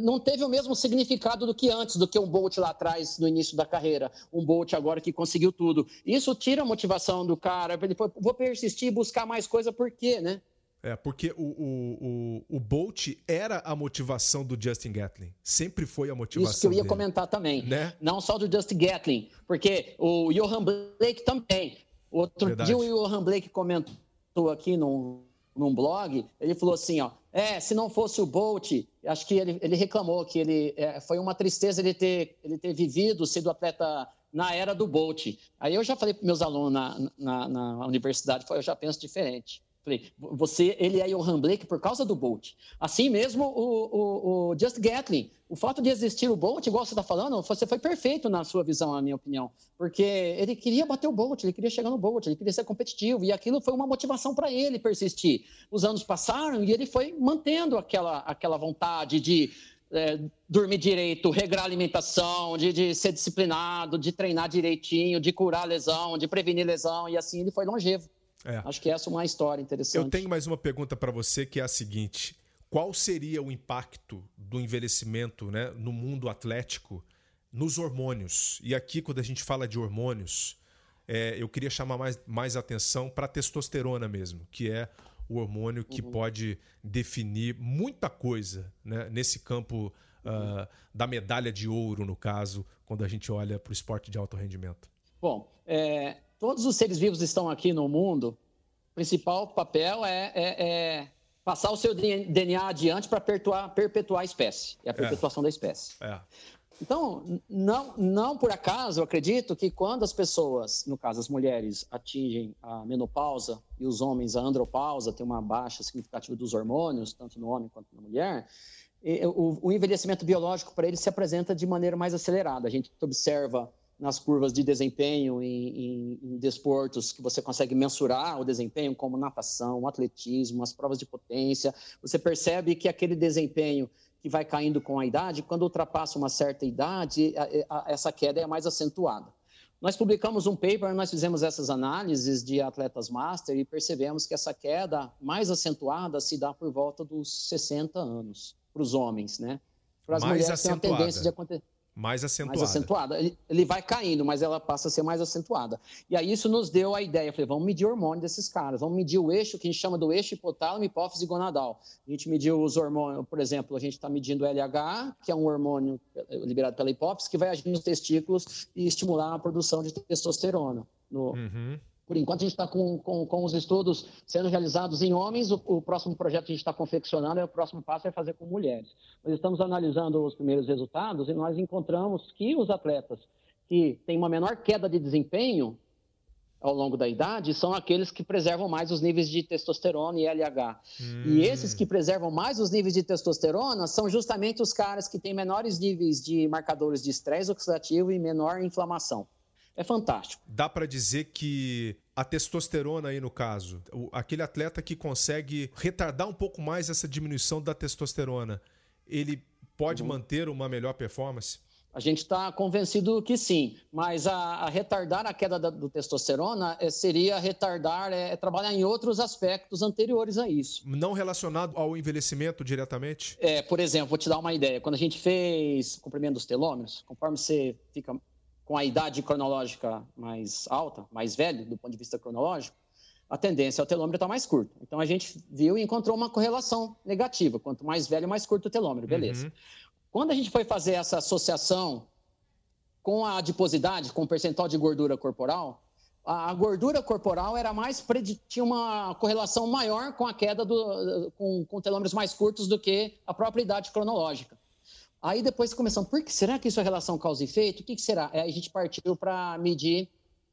não teve o mesmo significado do que antes, do que um Bolt lá atrás, no início da carreira. Um Bolt agora que conseguiu tudo. Isso tira a motivação do cara. Ele foi, vou persistir e buscar mais coisa, por quê, né? É, porque o, o, o, o, Bolt era a motivação do Justin Gatlin. Sempre foi a motivação Isso que eu ia dele. comentar também. Né? Não só do Justin Gatlin, porque o Johan Blake também. Outro Verdade. dia o Johan Blake comentou aqui num, num blog, ele falou assim, ó, é, se não fosse o Bolt, acho que ele, ele reclamou que ele é, foi uma tristeza ele ter, ele ter vivido, sido atleta na era do Bolt. Aí eu já falei para meus alunos na, na, na universidade, eu já penso diferente. Falei, você, ele é Johan Blake por causa do Bolt. Assim mesmo o, o, o Just Gatlin. O fato de existir o Bolt, igual você está falando, você foi perfeito na sua visão, na minha opinião. Porque ele queria bater o Bolt, ele queria chegar no Bolt, ele queria ser competitivo. E aquilo foi uma motivação para ele persistir. Os anos passaram e ele foi mantendo aquela, aquela vontade de é, dormir direito, regrar alimentação, de, de ser disciplinado, de treinar direitinho, de curar lesão, de prevenir lesão. E assim ele foi longevo. É. Acho que essa é uma história interessante. Eu tenho mais uma pergunta para você que é a seguinte: qual seria o impacto do envelhecimento né, no mundo atlético nos hormônios? E aqui, quando a gente fala de hormônios, é, eu queria chamar mais, mais atenção para a testosterona mesmo, que é o hormônio que uhum. pode definir muita coisa né, nesse campo uhum. uh, da medalha de ouro, no caso, quando a gente olha para o esporte de alto rendimento. Bom, é, todos os seres vivos estão aqui no mundo, o principal papel é, é, é passar o seu DNA adiante para perpetuar, perpetuar, a espécie, é a é. perpetuação da espécie. É. Então, não, não por acaso, eu acredito que quando as pessoas, no caso as mulheres, atingem a menopausa e os homens a andropausa, tem uma baixa significativa dos hormônios, tanto no homem quanto na mulher, o, o envelhecimento biológico para eles se apresenta de maneira mais acelerada. A gente observa nas curvas de desempenho em, em, em, desportos que você consegue mensurar o desempenho, como natação, atletismo, as provas de potência, você percebe que aquele desempenho que vai caindo com a idade, quando ultrapassa uma certa idade, a, a, essa queda é mais acentuada. Nós publicamos um paper, nós fizemos essas análises de atletas master e percebemos que essa queda mais acentuada se dá por volta dos 60 anos para os homens, né? Para as mulheres acentuada. tem uma tendência de acontecer mais acentuada. Mais acentuada. Ele vai caindo, mas ela passa a ser mais acentuada. E aí isso nos deu a ideia. falei, vamos medir o hormônio desses caras. Vamos medir o eixo, que a gente chama do eixo hipotálamo, hipófise gonadal. A gente mediu os hormônios, por exemplo, a gente está medindo o LH, que é um hormônio liberado pela hipófise, que vai agir nos testículos e estimular a produção de testosterona. No, uhum. Por enquanto, a gente está com, com, com, os estudos sendo realizados em homens. O, o próximo projeto que a gente está confeccionando, é o próximo passo é fazer com mulheres. Nós estamos analisando os primeiros resultados e nós encontramos que os atletas que têm uma menor queda de desempenho ao longo da idade são aqueles que preservam mais os níveis de testosterona e LH. Hum. E esses que preservam mais os níveis de testosterona são justamente os caras que têm menores níveis de marcadores de estresse oxidativo e menor inflamação. É fantástico. Dá para dizer que a testosterona aí no caso, aquele atleta que consegue retardar um pouco mais essa diminuição da testosterona, ele pode uhum. manter uma melhor performance? A gente está convencido que sim, mas a, a retardar a queda da, do testosterona é, seria retardar, é, é, trabalhar em outros aspectos anteriores a isso. Não relacionado ao envelhecimento diretamente? É, por exemplo, vou te dar uma ideia. Quando a gente fez comprimento dos telômeros, conforme você fica com a idade cronológica mais alta, mais velho do ponto de vista cronológico, a tendência é o telômero estar tá mais curto. Então a gente viu e encontrou uma correlação negativa. Quanto mais velho, mais curto o telômero, beleza. Uhum. Quando a gente foi fazer essa associação com a adiposidade, com o percentual de gordura corporal, a gordura corporal era mais tinha uma correlação maior com a queda do, com, com telômeros mais curtos do que a própria idade cronológica. Aí depois começamos, por que será que isso é relação causa e efeito? O que, que será? Aí a gente partiu para medir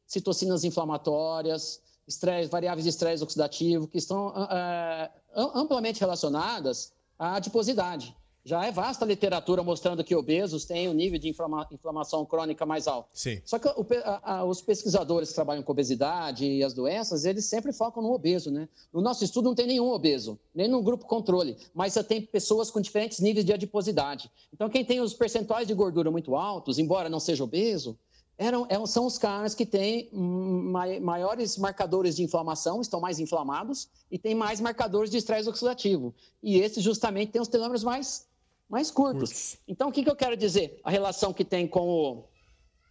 citocinas inflamatórias, estresse, variáveis de estresse oxidativo, que estão é, amplamente relacionadas à adiposidade. Já é vasta a literatura mostrando que obesos têm um nível de inflama inflamação crônica mais alto. Sim. Só que o, a, a, os pesquisadores que trabalham com obesidade e as doenças, eles sempre focam no obeso, né? No nosso estudo não tem nenhum obeso, nem no grupo controle, mas você tem pessoas com diferentes níveis de adiposidade. Então, quem tem os percentuais de gordura muito altos, embora não seja obeso, eram, é, são os caras que têm maiores marcadores de inflamação, estão mais inflamados, e têm mais marcadores de estresse oxidativo. E esses justamente têm os telômeros mais mais curtos. curtos. Então, o que, que eu quero dizer? A relação que tem com, o,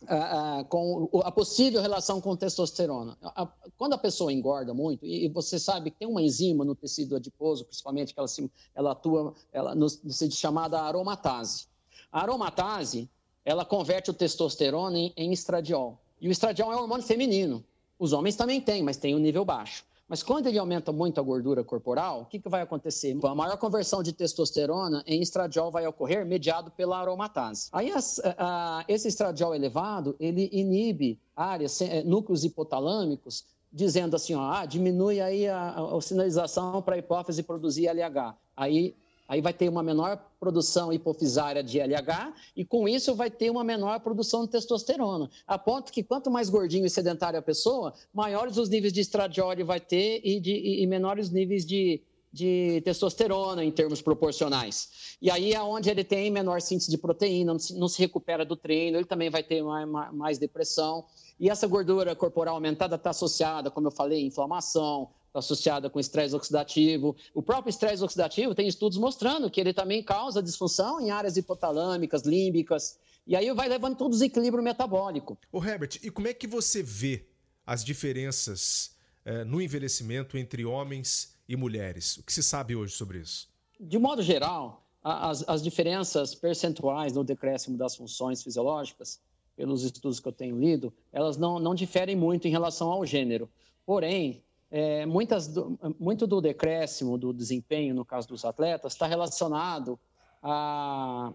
a, a, com a possível relação com testosterona. A, quando a pessoa engorda muito, e, você sabe que tem uma enzima no tecido adiposo, principalmente que ela, se, ela atua ela, no, no chamada aromatase. A aromatase, ela converte o testosterona em, em estradiol. E o estradiol é um hormônio feminino. Os homens também têm, mas tem um nível baixo. Mas quando ele aumenta muito a gordura corporal, o que, que vai acontecer? A maior conversão de testosterona em estradiol vai ocorrer mediado pela aromatase. Aí as, a, esse estradiol elevado, ele inibe áreas, é, núcleos hipotalâmicos, dizendo assim, ó, ah, diminui aí a, a sinalização para a hipófise produzir LH. Aí Aí vai ter uma menor produção hipofisária de LH e com isso vai ter uma menor produção de testosterona. A ponto que quanto mais gordinho e sedentária a pessoa, maiores os níveis de estradiol vai ter e, de, e menores níveis de, de testosterona em termos proporcionais. E aí é onde ele tem menor síntese de proteína, não se, não se recupera do treino, ele também vai ter mais, mais depressão. E essa gordura corporal aumentada está associada, como eu falei, inflamação, associada com estresse oxidativo. O próprio estresse oxidativo tem estudos mostrando que ele também causa disfunção em áreas hipotalâmicas, límbicas, e aí vai levando todo o desequilíbrio metabólico. O Herbert, e como é que você vê as diferenças eh, no envelhecimento entre homens e mulheres? O que se sabe hoje sobre isso? De modo geral, as, as diferenças percentuais no decréscimo das funções fisiológicas, pelos estudos que eu tenho lido, elas não, não diferem muito em relação ao gênero. Porém, é, muitas do, muito do decréscimo do desempenho, no caso dos atletas, está relacionado a,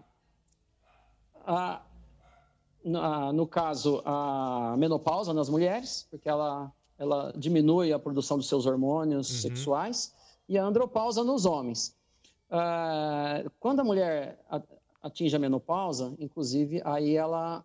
a, a, no caso, a menopausa nas mulheres, porque ela, ela diminui a produção dos seus hormônios uhum. sexuais, e a andropausa nos homens. Ah, quando a mulher atinge a menopausa, inclusive, aí ela,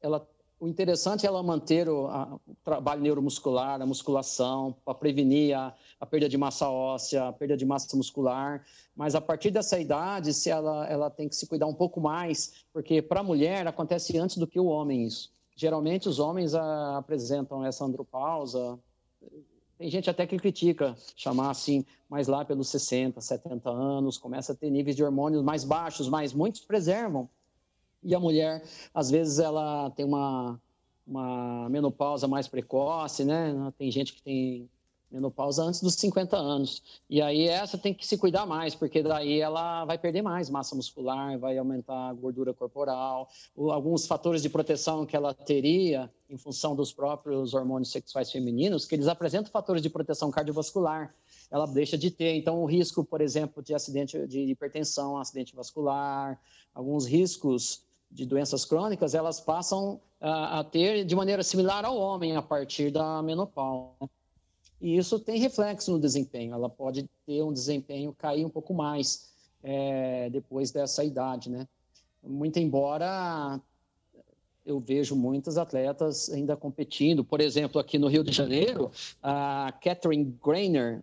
ela o interessante é ela manter o, a, o trabalho neuromuscular, a musculação, para prevenir a, a, perda de massa óssea, a perda de massa muscular. Mas a partir dessa idade, se ela, ela tem que se cuidar um pouco mais, porque para a mulher acontece antes do que o homem isso. Geralmente os homens a, apresentam essa andropausa. Tem gente até que critica chamar assim, mas lá pelos 60, 70 anos, começa a ter níveis de hormônios mais baixos, mas muitos preservam e a mulher, às vezes, ela tem uma, uma menopausa mais precoce, né? Tem gente que tem menopausa antes dos 50 anos. E aí essa tem que se cuidar mais, porque daí ela vai perder mais massa muscular, vai aumentar a gordura corporal, alguns fatores de proteção que ela teria em função dos próprios hormônios sexuais femininos, que eles apresentam fatores de proteção cardiovascular. Ela deixa de ter, então o risco, por exemplo, de acidente de hipertensão, acidente vascular, alguns riscos de doenças crônicas, elas passam a, a, ter de maneira similar ao homem a partir da menopausa. E isso tem reflexo no desempenho. Ela pode ter um desempenho cair um pouco mais é, depois dessa idade, né? Muito embora eu vejo muitas atletas ainda competindo. Por exemplo, aqui no Rio de Janeiro, a Catherine Grainer,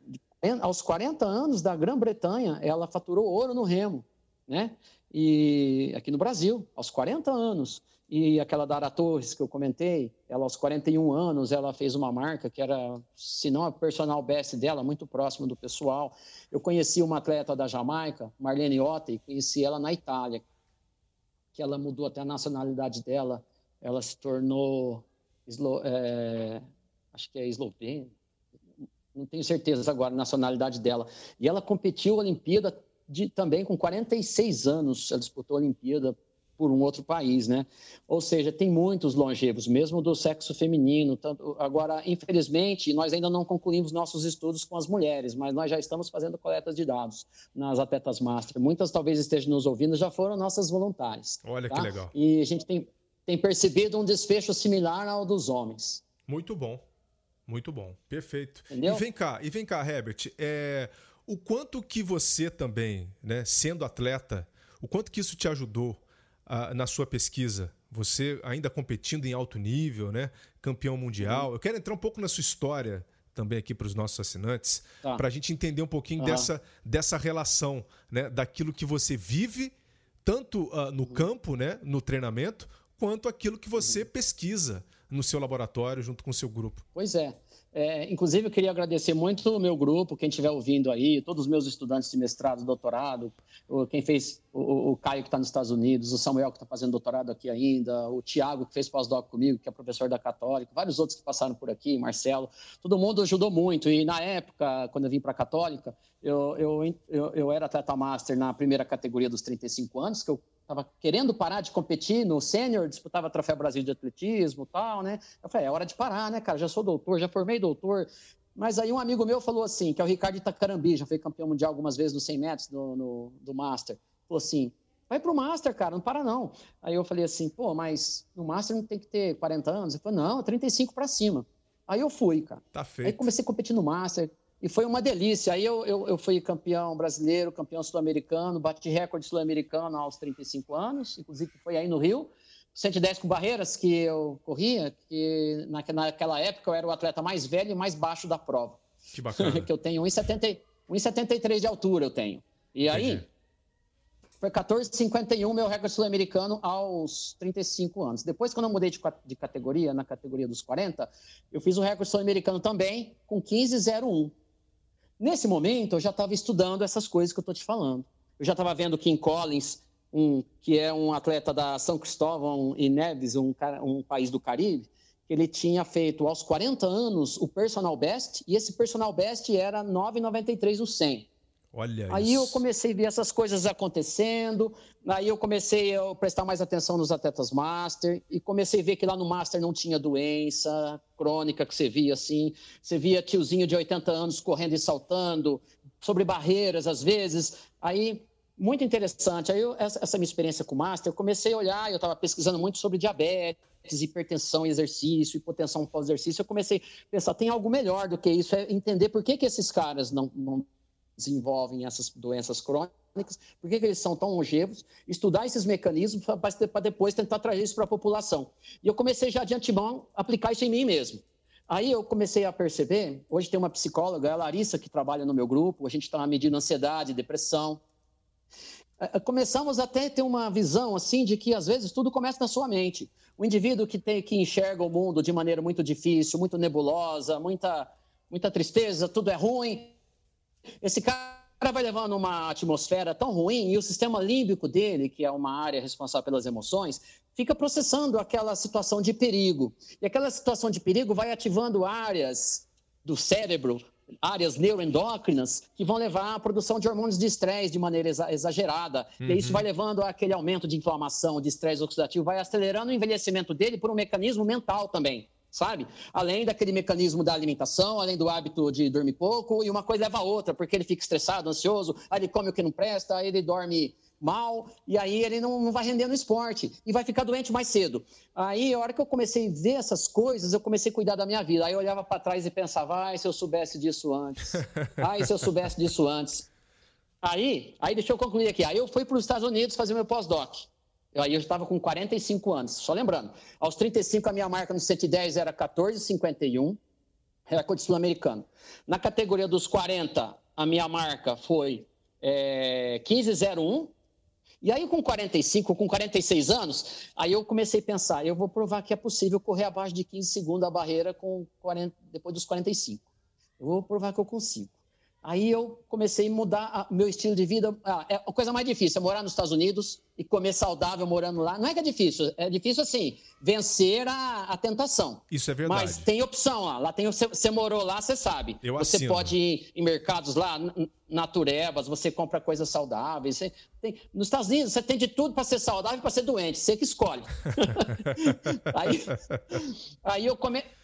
aos 40 anos da Grã-Bretanha, ela faturou ouro no remo, né? E aqui no Brasil, aos 40 anos. E aquela Dara Torres que eu comentei, ela aos 41 anos, ela fez uma marca que era, se não a personal best dela, muito próximo do pessoal. Eu conheci uma atleta da Jamaica, Marlene Otti, conheci ela na Itália, que ela mudou até a nacionalidade dela, ela se tornou, é, acho que é eslovênia, não tenho certeza agora a nacionalidade dela. E ela competiu a Olimpíada de, também com 46 anos, ela disputou a Olimpíada por um outro país, né? Ou seja, tem muitos longevos, mesmo do sexo feminino. Tanto, agora, infelizmente, nós ainda não concluímos nossos estudos com as mulheres, mas nós já estamos fazendo coletas de dados nas atletas master. Muitas talvez estejam nos ouvindo, já foram nossas voluntárias. Olha tá? que legal. E a gente tem, tem percebido um desfecho similar ao dos homens. Muito bom. Muito bom, perfeito. Entendeu? E vem cá, e vem cá, Herbert. É, o quanto que você também, né, sendo atleta, o quanto que isso te ajudou uh, na sua pesquisa? Você ainda competindo em alto nível, né, campeão mundial. Uhum. Eu quero entrar um pouco na sua história também aqui para os nossos assinantes, tá. para a gente entender um pouquinho uhum. dessa, dessa relação, né, daquilo que você vive tanto uh, no uhum. campo, né, no treinamento, quanto aquilo que você uhum. pesquisa no seu laboratório junto com o seu grupo. Pois é. É, inclusive, eu queria agradecer muito o meu grupo, quem estiver ouvindo aí, todos os meus estudantes de mestrado, doutorado, quem fez, o, o Caio que está nos Estados Unidos, o Samuel que está fazendo doutorado aqui ainda, o Tiago que fez pós-doc comigo, que é professor da Católica, vários outros que passaram por aqui, Marcelo, todo mundo ajudou muito. E na época, quando eu vim para a Católica, eu, eu, eu, eu era atleta master na primeira categoria dos 35 anos, que eu estava querendo parar de competir no sênior, disputava Troféu Brasil de Atletismo e tal, né? Eu falei, é hora de parar, né, cara? Já sou doutor, já formei doutor. Mas aí um amigo meu falou assim, que é o Ricardo Itacarambi, já foi campeão mundial algumas vezes nos 100 metros do, no, do Master. Falou assim, vai pro Master, cara, não para não. Aí eu falei assim, pô, mas no Master não tem que ter 40 anos? Ele falou, não, 35 para cima. Aí eu fui, cara. Tá feito. Aí comecei a competir no Master, e foi uma delícia. Aí eu, eu, eu fui campeão brasileiro, campeão sul-americano, bati recorde sul-americano aos 35 anos, inclusive foi aí no Rio. 110 com barreiras que eu corria, que naquela época eu era o atleta mais velho e mais baixo da prova. Que bacana. que eu tenho 1,73 de altura eu tenho. E aí, Entendi. foi 14,51 meu recorde sul-americano aos 35 anos. Depois, quando eu mudei de, de categoria, na categoria dos 40, eu fiz o recorde sul-americano também com 15,01. Nesse momento, eu já estava estudando essas coisas que eu estou te falando. Eu já estava vendo Kim Collins, um, que é um atleta da São Cristóvão e Neves, um, um país do Caribe, que ele tinha feito aos 40 anos o personal best, e esse personal best era 9,93 no 100. Olha aí isso. eu comecei a ver essas coisas acontecendo, aí eu comecei a prestar mais atenção nos atletas master e comecei a ver que lá no master não tinha doença crônica que você via assim, você via tiozinho de 80 anos correndo e saltando sobre barreiras às vezes. Aí muito interessante. Aí eu, essa, essa minha experiência com o master, eu comecei a olhar, eu estava pesquisando muito sobre diabetes, hipertensão e exercício, hipotensão pós-exercício. Eu comecei a pensar, tem algo melhor do que isso, é entender por que, que esses caras não, não desenvolvem essas doenças crônicas, por que, que eles são tão longevos, estudar esses mecanismos para depois tentar trazer isso para a população. E eu comecei já de antemão a aplicar isso em mim mesmo. Aí eu comecei a perceber, hoje tem uma psicóloga, a Larissa, que trabalha no meu grupo, a gente está medindo ansiedade, depressão. É, é, começamos até a ter uma visão assim de que às vezes tudo começa na sua mente. O indivíduo que tem que enxerga o mundo de maneira muito difícil, muito nebulosa, muita muita tristeza, tudo é ruim, esse cara vai levando uma atmosfera tão ruim e o sistema límbico dele, que é uma área responsável pelas emoções, fica processando aquela situação de perigo. E aquela situação de perigo vai ativando áreas do cérebro, áreas neuroendócrinas, que vão levar à produção de hormônios de estresse de maneira exagerada. Uhum. E isso vai levando àquele aumento de inflamação, de estresse oxidativo, vai acelerando o envelhecimento dele por um mecanismo mental também sabe? Além daquele mecanismo da alimentação, além do hábito de dormir pouco, e uma coisa leva a outra, porque ele fica estressado, ansioso, aí ele come o que não presta, aí ele dorme mal, e aí ele não, não vai render no esporte, e vai ficar doente mais cedo. Aí, a hora que eu comecei a ver essas coisas, eu comecei a cuidar da minha vida. Aí eu olhava para trás e pensava, ai, se eu soubesse disso antes. Ai, se eu soubesse disso antes. Aí, aí deixa eu concluir aqui. Aí eu fui para os Estados Unidos fazer meu pós-doc. Aí eu estava com 45 anos, só lembrando. Aos 35, a minha marca no 110 era 14,51, recorde sul-americano. Na categoria dos 40, a minha marca foi é, 15,01. E aí, com 45, com 46 anos, aí eu comecei a pensar: eu vou provar que é possível correr abaixo de 15 segundos a barreira com 40, depois dos 45. Eu vou provar que eu consigo. Aí eu comecei a mudar o meu estilo de vida. Ah, é a coisa mais difícil é morar nos Estados Unidos e comer saudável morando lá. Não é que é difícil, é difícil assim, vencer a, a tentação. Isso é verdade. Mas tem opção lá. Lá tem você, você morou lá, você sabe. Eu você assino. pode ir em mercados lá, naturebas, você compra coisas saudáveis. Tem, nos Estados Unidos você tem de tudo para ser saudável e para ser doente, você que escolhe. aí, aí eu comecei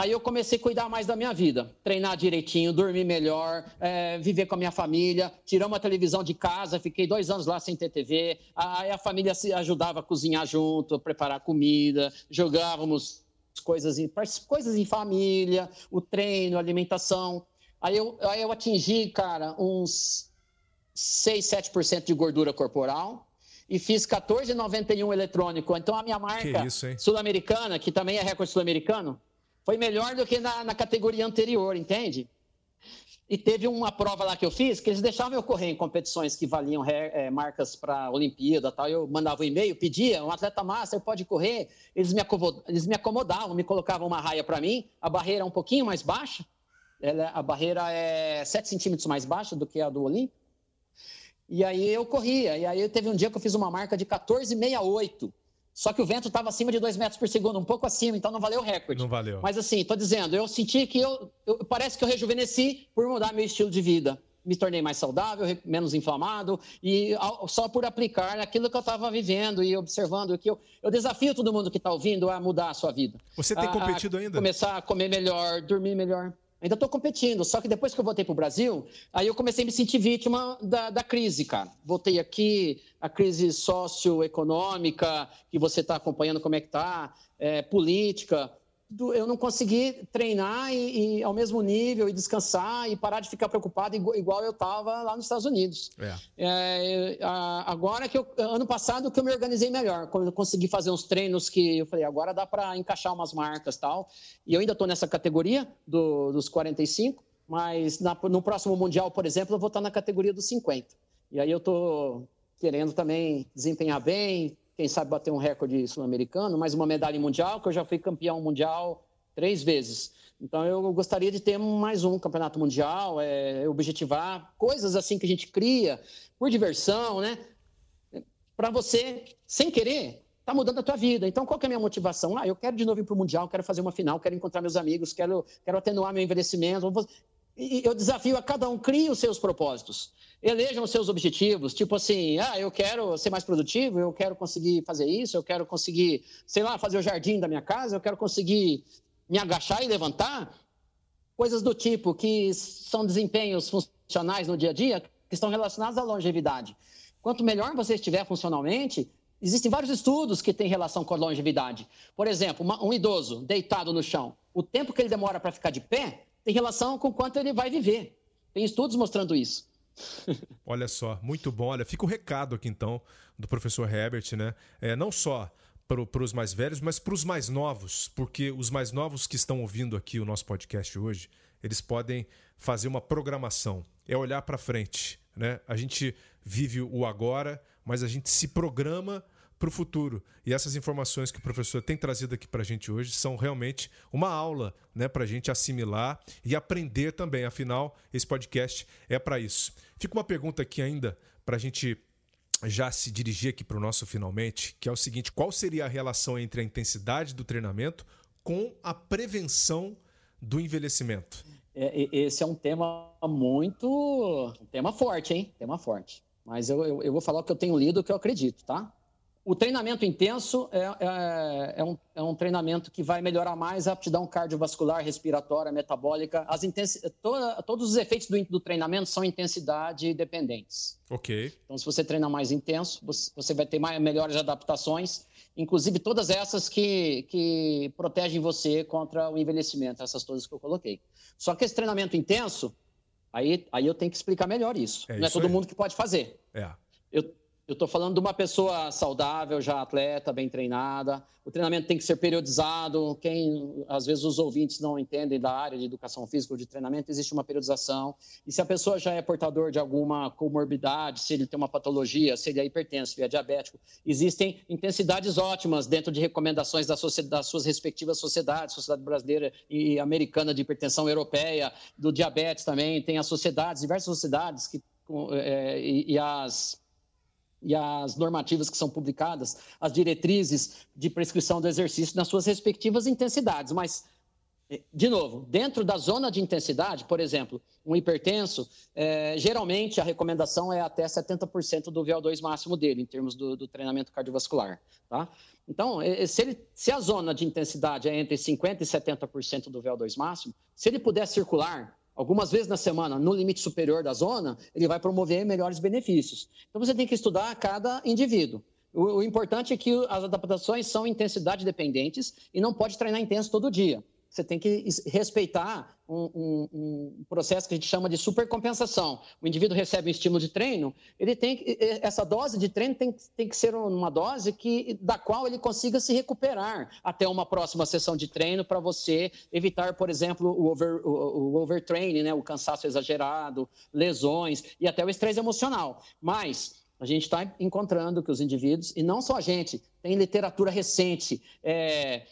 Aí eu comecei a cuidar mais da minha vida, treinar direitinho, dormir melhor, é, viver com a minha família, tiramos a televisão de casa, fiquei dois anos lá sem ter TV. Aí a família se ajudava a cozinhar junto, a preparar comida, jogávamos coisas em, coisas em família, o treino, a alimentação. Aí eu, aí eu atingi, cara, uns 6, 7% de gordura corporal e fiz 14,91 eletrônico. Então a minha marca sul-americana, que também é recorde sul-americano, foi melhor do que na, na categoria anterior, entende? E teve uma prova lá que eu fiz que eles deixavam eu correr em competições que valiam é, marcas para Olimpíada tal. Eu mandava um e-mail, pedia, um atleta master pode correr. Eles me, eles me acomodavam, me colocavam uma raia para mim. A barreira é um pouquinho mais baixa. Ela, a barreira é 7 centímetros mais baixa do que a do Olímpico. E aí eu corria. E aí teve um dia que eu fiz uma marca de 14,68. Só que o vento estava acima de 2 metros por segundo, um pouco acima, então não valeu o recorde. Não valeu. Mas assim, estou dizendo, eu senti que eu, eu, Parece que eu rejuvenesci por mudar meu estilo de vida. Me tornei mais saudável, menos inflamado, e só por aplicar aquilo que eu estava vivendo e observando. que eu, eu desafio todo mundo que está ouvindo a mudar a sua vida. Você tem competido a ainda? Começar a comer melhor, dormir melhor. Ainda estou competindo, só que depois que eu voltei para o Brasil, aí eu comecei a me sentir vítima da, da crise, cara. Voltei aqui, a crise socioeconômica, que você está acompanhando como é que está, é, política do, eu não consegui treinar e, e, ao mesmo nível e descansar e parar de ficar preocupado igual, igual eu estava lá nos Estados Unidos. É. É, a, agora que eu, ano passado que eu me organizei melhor, quando eu consegui fazer uns treinos que eu falei, agora dá para encaixar umas marcas tal. E eu ainda estou nessa categoria do, dos 45, mas na, no próximo mundial, por exemplo, eu vou estar na categoria dos 50. E aí eu estou querendo também desempenhar bem, quem sabe bater um recorde sul-americano, mais uma medalha mundial, que eu já fui campeão mundial três vezes. Então eu gostaria de ter mais um campeonato mundial, é, objetivar coisas assim que a gente cria por diversão, né? Para você, sem querer, tá mudando a tua vida. Então qual que é a minha motivação? Ah, eu quero de novo ir para o mundial, quero fazer uma final, quero encontrar meus amigos, quero, quero atenuar meu envelhecimento. E eu desafio a cada um, crie os seus propósitos. Elejam os seus objetivos, tipo assim, ah, eu quero ser mais produtivo, eu quero conseguir fazer isso, eu quero conseguir, sei lá, fazer o jardim da minha casa, eu quero conseguir me agachar e levantar. Coisas do tipo que são desempenhos funcionais no dia a dia, que estão relacionados à longevidade. Quanto melhor você estiver funcionalmente, existem vários estudos que têm relação com a longevidade. Por exemplo, um idoso deitado no chão, o tempo que ele demora para ficar de pé tem relação com quanto ele vai viver. Tem estudos mostrando isso. Olha só, muito bom. Olha, fica o recado aqui então do professor Herbert, né? É, não só para os mais velhos, mas para os mais novos, porque os mais novos que estão ouvindo aqui o nosso podcast hoje, eles podem fazer uma programação, é olhar para frente, né? A gente vive o agora, mas a gente se programa para o futuro. E essas informações que o professor tem trazido aqui para a gente hoje são realmente uma aula né, para a gente assimilar e aprender também. Afinal, esse podcast é para isso. Fica uma pergunta aqui ainda para a gente já se dirigir aqui para o nosso finalmente, que é o seguinte: qual seria a relação entre a intensidade do treinamento com a prevenção do envelhecimento? É, esse é um tema muito. um tema forte, hein? Tema forte. Mas eu, eu, eu vou falar o que eu tenho lido, o que eu acredito, tá? O treinamento intenso é, é, é, um, é, um, treinamento que vai melhorar mais a aptidão cardiovascular, respiratória, metabólica. As intensi toda, todos os efeitos do, do, treinamento são intensidade dependentes. Ok. Então, se você treina mais intenso, você, você vai ter mais, melhores adaptações, inclusive todas essas que, que protegem você contra o envelhecimento, essas todas que eu coloquei. Só que esse treinamento intenso, aí, aí eu tenho que explicar melhor isso. É Não é todo aí. mundo que pode fazer. É. Eu, Eu estou falando de uma pessoa saudável, já atleta, bem treinada. O treinamento tem que ser periodizado. Quem, às vezes, os ouvintes não entendem da área de educação física ou de treinamento, existe uma periodização. E se a pessoa já é portador de alguma comorbidade, se ele tem uma patologia, se ele é hipertenso, se é diabético, existem intensidades ótimas dentro de recomendações das, das suas respectivas sociedades, Sociedade Brasileira e Americana de Hipertensão Europeia, do diabetes também. Tem as sociedades, diversas sociedades que, é, e, e as e as normativas que são publicadas, as diretrizes de prescrição do exercício nas suas respectivas intensidades. Mas, eh, de novo, dentro da zona de intensidade, por exemplo, um hipertenso, é, geralmente a recomendação é até 70% do VO2 máximo dele, em termos do, do treinamento cardiovascular. Tá? Então, eh, se, ele, se a zona de intensidade é entre 50% e 70% do VO2 máximo, se ele puder circular algumas vezes na semana no limite superior da zona, ele vai promover melhores benefícios. Então você tem que estudar cada indivíduo. O, o importante é que as adaptações são intensidade dependentes e não pode treinar intenso todo dia você tem que respeitar um, um, um, processo que a gente chama de supercompensação. O indivíduo recebe um estímulo de treino, ele tem essa dose de treino tem, tem que ser uma dose que, da qual ele consiga se recuperar até uma próxima sessão de treino para você evitar, por exemplo, o, over, o, o overtraining, né, o cansaço exagerado, lesões e até o estresse emocional. Mas a gente está encontrando que os indivíduos, e não só a gente, tem literatura recente, é,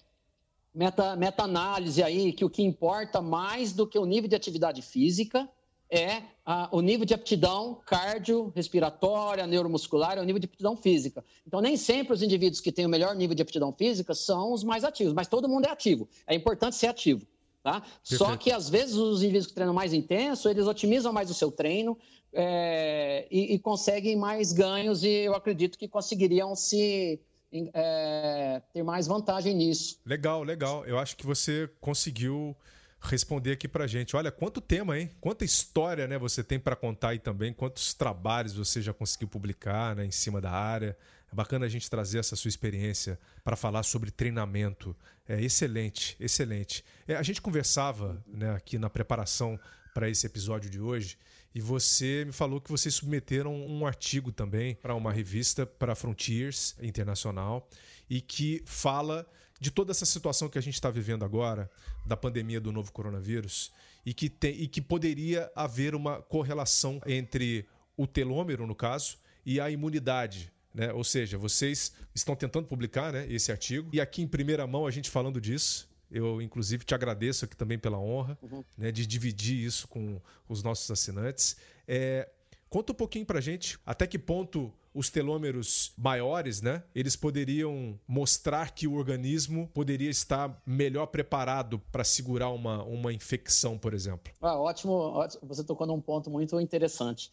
meta, meta-análise aí que o que importa mais do que o nível de atividade física é a, o nível de aptidão cardiorrespiratória, neuromuscular, é o nível de aptidão física. Então, nem sempre os indivíduos que têm o melhor nível de aptidão física são os mais ativos, mas todo mundo é ativo. É importante ser ativo. Tá? Só que, às vezes, os indivíduos que treinam mais intenso, eles otimizam mais o seu treino é, e, e conseguem mais ganhos, e eu acredito que conseguiriam se é, ter mais vantagem nisso. Legal, legal. Eu acho que você conseguiu responder aqui pra gente. Olha, quanto tema, hein? Quanta história né, você tem para contar aí também, quantos trabalhos você já conseguiu publicar né, em cima da área. É bacana a gente trazer essa sua experiência para falar sobre treinamento. É excelente, excelente. É, a gente conversava né, aqui na preparação para esse episódio de hoje e você me falou que vocês submeteram um artigo também para uma revista, para Frontiers Internacional, e que fala de toda essa situação que a gente está vivendo agora, da pandemia do novo coronavírus, e que, tem, e que poderia haver uma correlação entre o telômero, no caso, e a imunidade. Né? Ou seja, vocês estão tentando publicar né, esse artigo, e aqui em primeira mão a gente falando disso, eu, inclusive, te agradeço aqui também pela honra uhum. né, de dividir isso com os nossos assinantes. É, conta um pouquinho para gente até que ponto os telômeros maiores, né, eles poderiam mostrar que o organismo poderia estar melhor preparado para segurar uma, uma infecção, por exemplo. Ah, ótimo, ótimo, você tocou num ponto muito interessante.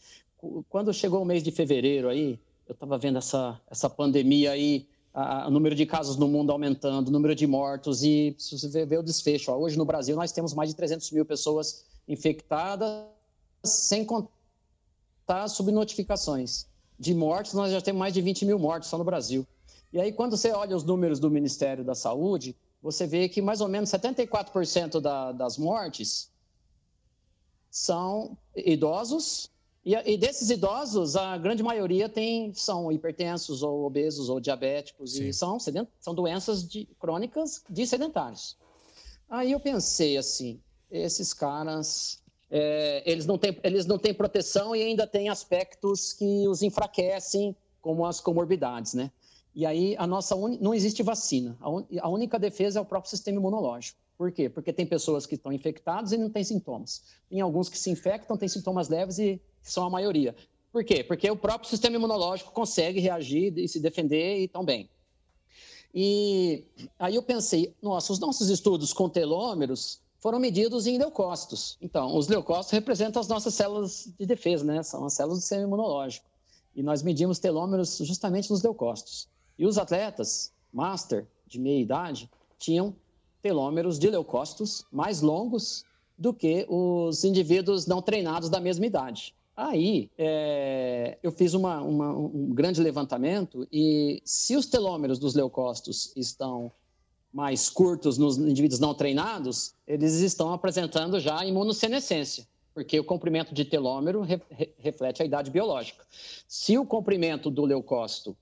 Quando chegou o mês de fevereiro aí, eu estava vendo essa, essa pandemia aí o número de casos no mundo aumentando, o número de mortos, e se você vê o desfecho, ó, hoje no Brasil nós temos mais de 300 mil pessoas infectadas, sem contar subnotificações. De mortes, nós já temos mais de 20 mil mortos só no Brasil. E aí, quando você olha os números do Ministério da Saúde, você vê que mais ou menos 74% da, das mortes são idosos e, e, desses idosos, a grande maioria tem, são hipertensos ou obesos ou diabéticos Sim. e são, são doenças de, crônicas de sedentários. Aí eu pensei assim, esses caras, é, eles, não têm, eles não têm proteção e ainda têm aspectos que os enfraquecem, como as comorbidades, né? E aí a nossa un... não existe vacina. A, un... a única defesa é o próprio sistema imunológico. Por quê? Porque tem pessoas que estão infectadas e não têm sintomas. Tem alguns que se infectam, têm sintomas leves e são a maioria. Por quê? Porque o próprio sistema imunológico consegue reagir e se defender e tão bem. E aí eu pensei, nossa, os nossos estudos com telômeros foram medidos em leucócitos. Então, os leucócitos representam as nossas células de defesa, né? São as células do sistema imunológico. E nós medimos telômeros justamente nos leucócitos. E os atletas, master, de meia idade, tinham telômeros de leucócitos mais longos do que os indivíduos não treinados da mesma idade. Aí, é, eu fiz uma, uma, um grande levantamento e se os telômeros dos leucócitos estão mais curtos nos indivíduos não treinados, eles estão apresentando já imunossenescência. porque o comprimento de telômero re, re, reflete a idade biológica. Se o comprimento do leucócito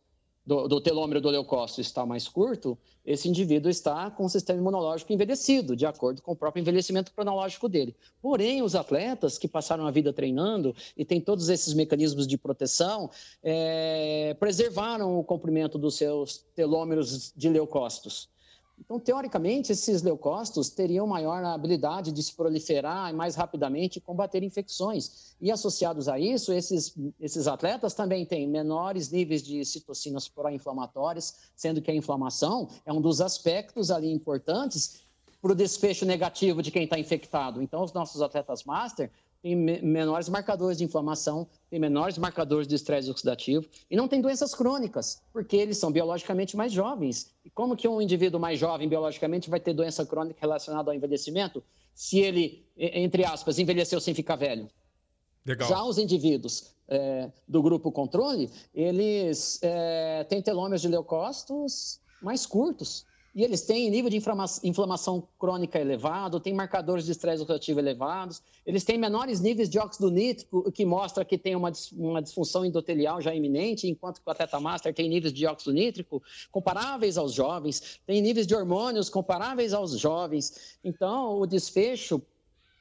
do, do, telômero do leucócito está mais curto, esse indivíduo está com o sistema imunológico envelhecido, de acordo com o próprio envelhecimento cronológico dele. Porém, os atletas que passaram a vida treinando e têm todos esses mecanismos de proteção, é, preservaram o comprimento dos seus telômeros de leucócitos. Então, teoricamente, esses leucócitos teriam maior habilidade de se proliferar e mais rapidamente combater infecções. E associados a isso, esses, esses atletas também têm menores níveis de citocinas pró-inflamatórias, sendo que a inflamação é um dos aspectos ali importantes para o desfecho negativo de quem está infectado. Então, os nossos atletas master tem menores marcadores de inflamação, tem menores marcadores de estresse oxidativo e não tem doenças crônicas, porque eles são biologicamente mais jovens. E como que um indivíduo mais jovem biologicamente vai ter doença crônica relacionada ao envelhecimento se ele, entre aspas, envelheceu sem ficar velho? Legal. Já os indivíduos é, do grupo controle, eles é, têm telômeros de leucócitos mais curtos e eles têm nível de inflamação crônica elevado, têm marcadores de estresse oxidativo elevados, eles têm menores níveis de óxido nítrico, o que mostra que tem uma, uma disfunção endotelial já iminente, enquanto que o atleta master tem níveis de óxido nítrico comparáveis aos jovens, tem níveis de hormônios comparáveis aos jovens. Então, o desfecho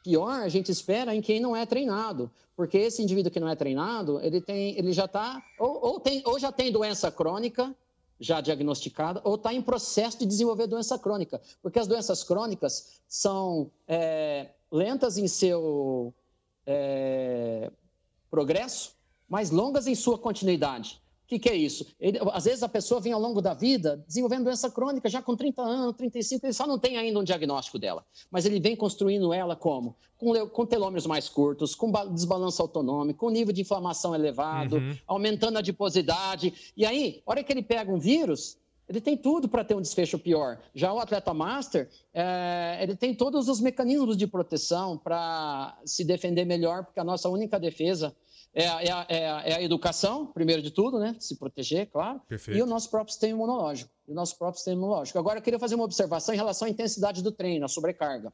pior a gente espera em quem não é treinado, porque esse indivíduo que não é treinado, ele tem, ele já está ou, ou, ou já tem doença crônica já diagnosticada ou está em processo de desenvolver doença crônica, porque as doenças crônicas são é, lentas em seu é, progresso, mas longas em sua continuidade que, que é isso? Ele, às vezes a pessoa vem ao longo da vida desenvolvendo doença crônica, já com 30 anos, 35, ele só não tem ainda um diagnóstico dela. Mas ele vem construindo ela como? Com, com telômeros mais curtos, com desbalanço autonômico, com nível de inflamação elevado, uhum. aumentando a adiposidade. E aí, a hora que ele pega um vírus, ele tem tudo para ter um desfecho pior. Já o atleta master, é, ele tem todos os mecanismos de proteção para se defender melhor, porque a nossa única defesa é, é, a, é, a, é, a, educação, primeiro de tudo, né? Se proteger, claro. Perfeito. E o nosso próprio sistema imunológico. O nosso próprio sistema imunológico. Agora, eu queria fazer uma observação em relação à intensidade do treino, a sobrecarga.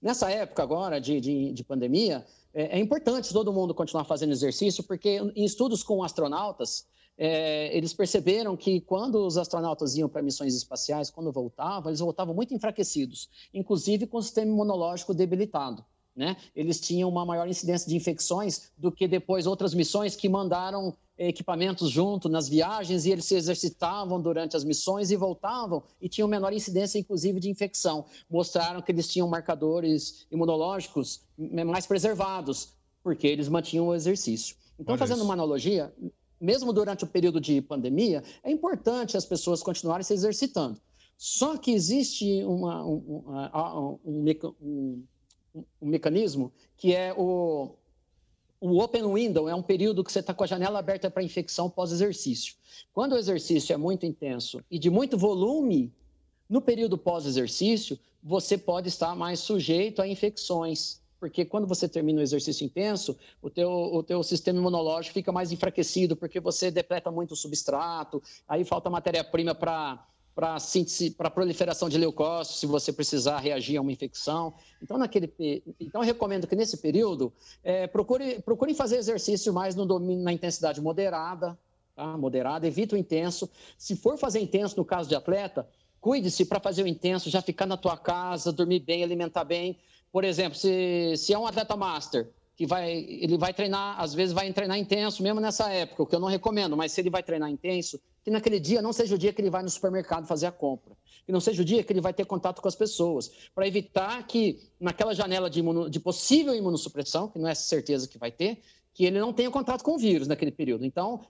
Nessa época agora de, de, de pandemia, é, é, importante todo mundo continuar fazendo exercício, porque em estudos com astronautas, é, eles perceberam que quando os astronautas iam para missões espaciais, quando voltavam, eles voltavam muito enfraquecidos, inclusive com o sistema imunológico debilitado né? Eles tinham uma maior incidência de infecções do que depois outras missões que mandaram equipamentos junto nas viagens e eles se exercitavam durante as missões e voltavam e tinham menor incidência, inclusive, de infecção. Mostraram que eles tinham marcadores imunológicos mais preservados, porque eles mantinham o exercício. Então, Olha fazendo isso. uma analogia, mesmo durante o período de pandemia, é importante as pessoas continuarem se exercitando. Só que existe uma, um, um, um, um um mecanismo que é o, o open window, é um período que você está com a janela aberta para infecção pós-exercício. Quando o exercício é muito intenso e de muito volume, no período pós-exercício, você pode estar mais sujeito a infecções, porque quando você termina o exercício intenso, o teu, o teu sistema imunológico fica mais enfraquecido, porque você depleta muito o substrato, aí falta matéria-prima para para para proliferação de leucócitos, se você precisar reagir a uma infecção. Então, naquele, então eu recomendo que nesse período é, procure, procure fazer exercício mais no domínio, na intensidade moderada, tá? moderada, evite o intenso. Se for fazer intenso no caso de atleta, cuide-se para fazer o intenso, já ficar na tua casa, dormir bem, alimentar bem. Por exemplo, se, se é um atleta master, que vai, ele vai treinar, às vezes vai treinar intenso, mesmo nessa época, o que eu não recomendo, mas se ele vai treinar intenso, que naquele dia não seja o dia que ele vai no supermercado fazer a compra, que não seja o dia que ele vai ter contato com as pessoas, para evitar que naquela janela de, imuno, de possível imunossupressão, que não é certeza que vai ter, que ele não tenha contato com o vírus naquele período. Então,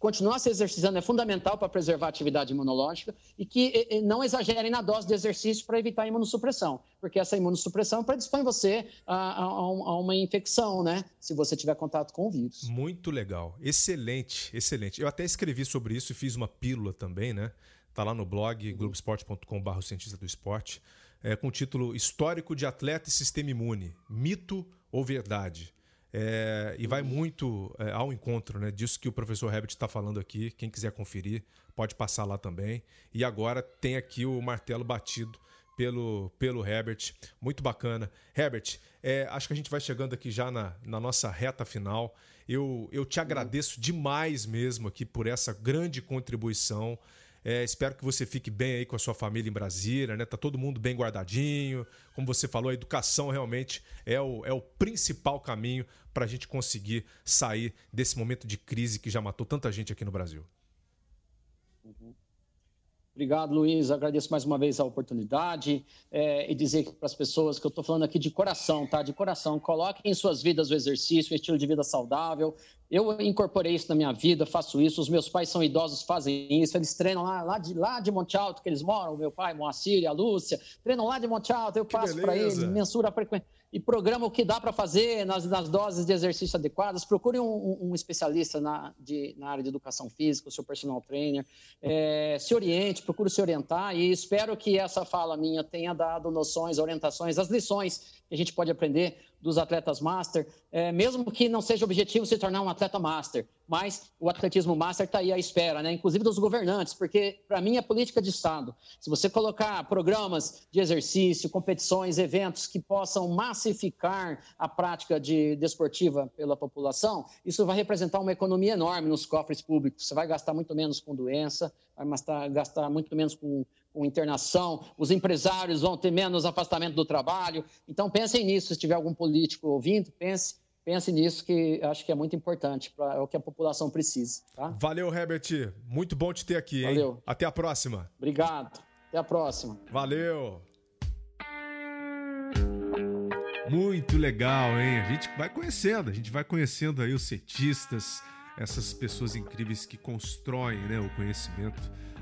continuar se exercitando é fundamental para preservar a atividade imunológica e que não exagerem na dose de exercício para evitar a imunossupressão, porque essa imunossupressão predispõe você a, a, a, uma infecção, né? Se você tiver contato com o vírus. Muito legal. Excelente, excelente. Eu até escrevi sobre isso e fiz uma pílula também, né? Tá lá no blog globesport.com.br cientista do esporte, é, com o título Histórico de atleta e sistema imune, mito ou verdade? É, e vai muito é, ao encontro né, disso que o professor Herbert está falando aqui. Quem quiser conferir, pode passar lá também. E agora tem aqui o martelo batido pelo, pelo Herbert. Muito bacana. Herbert, é, acho que a gente vai chegando aqui já na, na nossa reta final. Eu, eu te agradeço demais mesmo aqui por essa grande contribuição. É, espero que você fique bem aí com a sua família em Brasília, né? Tá todo mundo bem guardadinho. Como você falou, a educação realmente é o, é o principal caminho para a gente conseguir sair desse momento de crise que já matou tanta gente aqui no Brasil. Uhum. Obrigado, Luiz. Agradeço mais uma vez a oportunidade é, e dizer para as pessoas que eu estou falando aqui de coração, tá? De coração. Coloquem em suas vidas o exercício, o estilo de vida saudável. Eu incorporei isso na minha vida, faço isso. Os meus pais são idosos, fazem isso. Eles treinam lá, lá, de, lá de Monte Alto, que eles moram. O meu pai, Moacir e a Lúcia, treinam lá de Monte Alto. Eu passo para eles, mensura a frequência e programa o que dá para fazer nas, nas, doses de exercício adequadas. Procure um, um especialista na, de, na, área de educação física, o seu personal trainer. É, se oriente, procure se orientar e espero que essa fala minha tenha dado noções, orientações, as lições que a gente pode aprender dos atletas master, é, mesmo que não seja objetivo se tornar um atleta master, mas o atletismo master está aí à espera, né? inclusive dos governantes, porque para mim é política de Estado. Se você colocar programas de exercício, competições, eventos que possam massificar a prática de desportiva pela população, isso vai representar uma economia enorme nos cofres públicos. Você vai gastar muito menos com doença, vai gastar, gastar muito menos com com internação, os empresários vão ter menos afastamento do trabalho. Então pensem nisso, se tiver algum político ouvindo, pense, pense nisso que acho que é muito importante para é o que a população precisa. Tá? Valeu, Herbert. Muito bom te ter aqui, hein? Valeu. Até a próxima. Obrigado. Até a próxima. Valeu. Muito legal, hein? A gente vai conhecendo, a gente vai conhecendo aí os cientistas, essas pessoas incríveis que constroem né, o conhecimento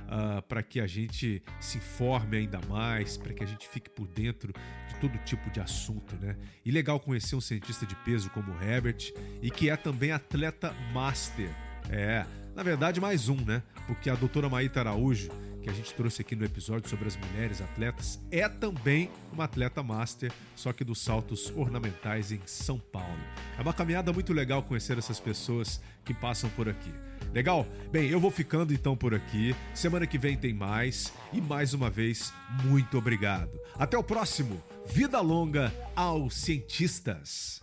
uh, para que a gente se informe ainda mais, para que a gente fique por dentro de todo tipo de assunto, né? E legal conhecer um cientista de peso como o Herbert e que é também atleta master. É, na verdade mais um, né? Porque a doutora Maíta Araújo que a gente trouxe aqui no episódio sobre as mulheres atletas, é também uma atleta master, só que dos saltos ornamentais em São Paulo. É uma caminhada muito legal conhecer essas pessoas que passam por aqui. Legal? Bem, eu vou ficando então por aqui. Semana que vem tem mais. E mais uma vez, muito obrigado. Até o próximo. Vida longa aos cientistas.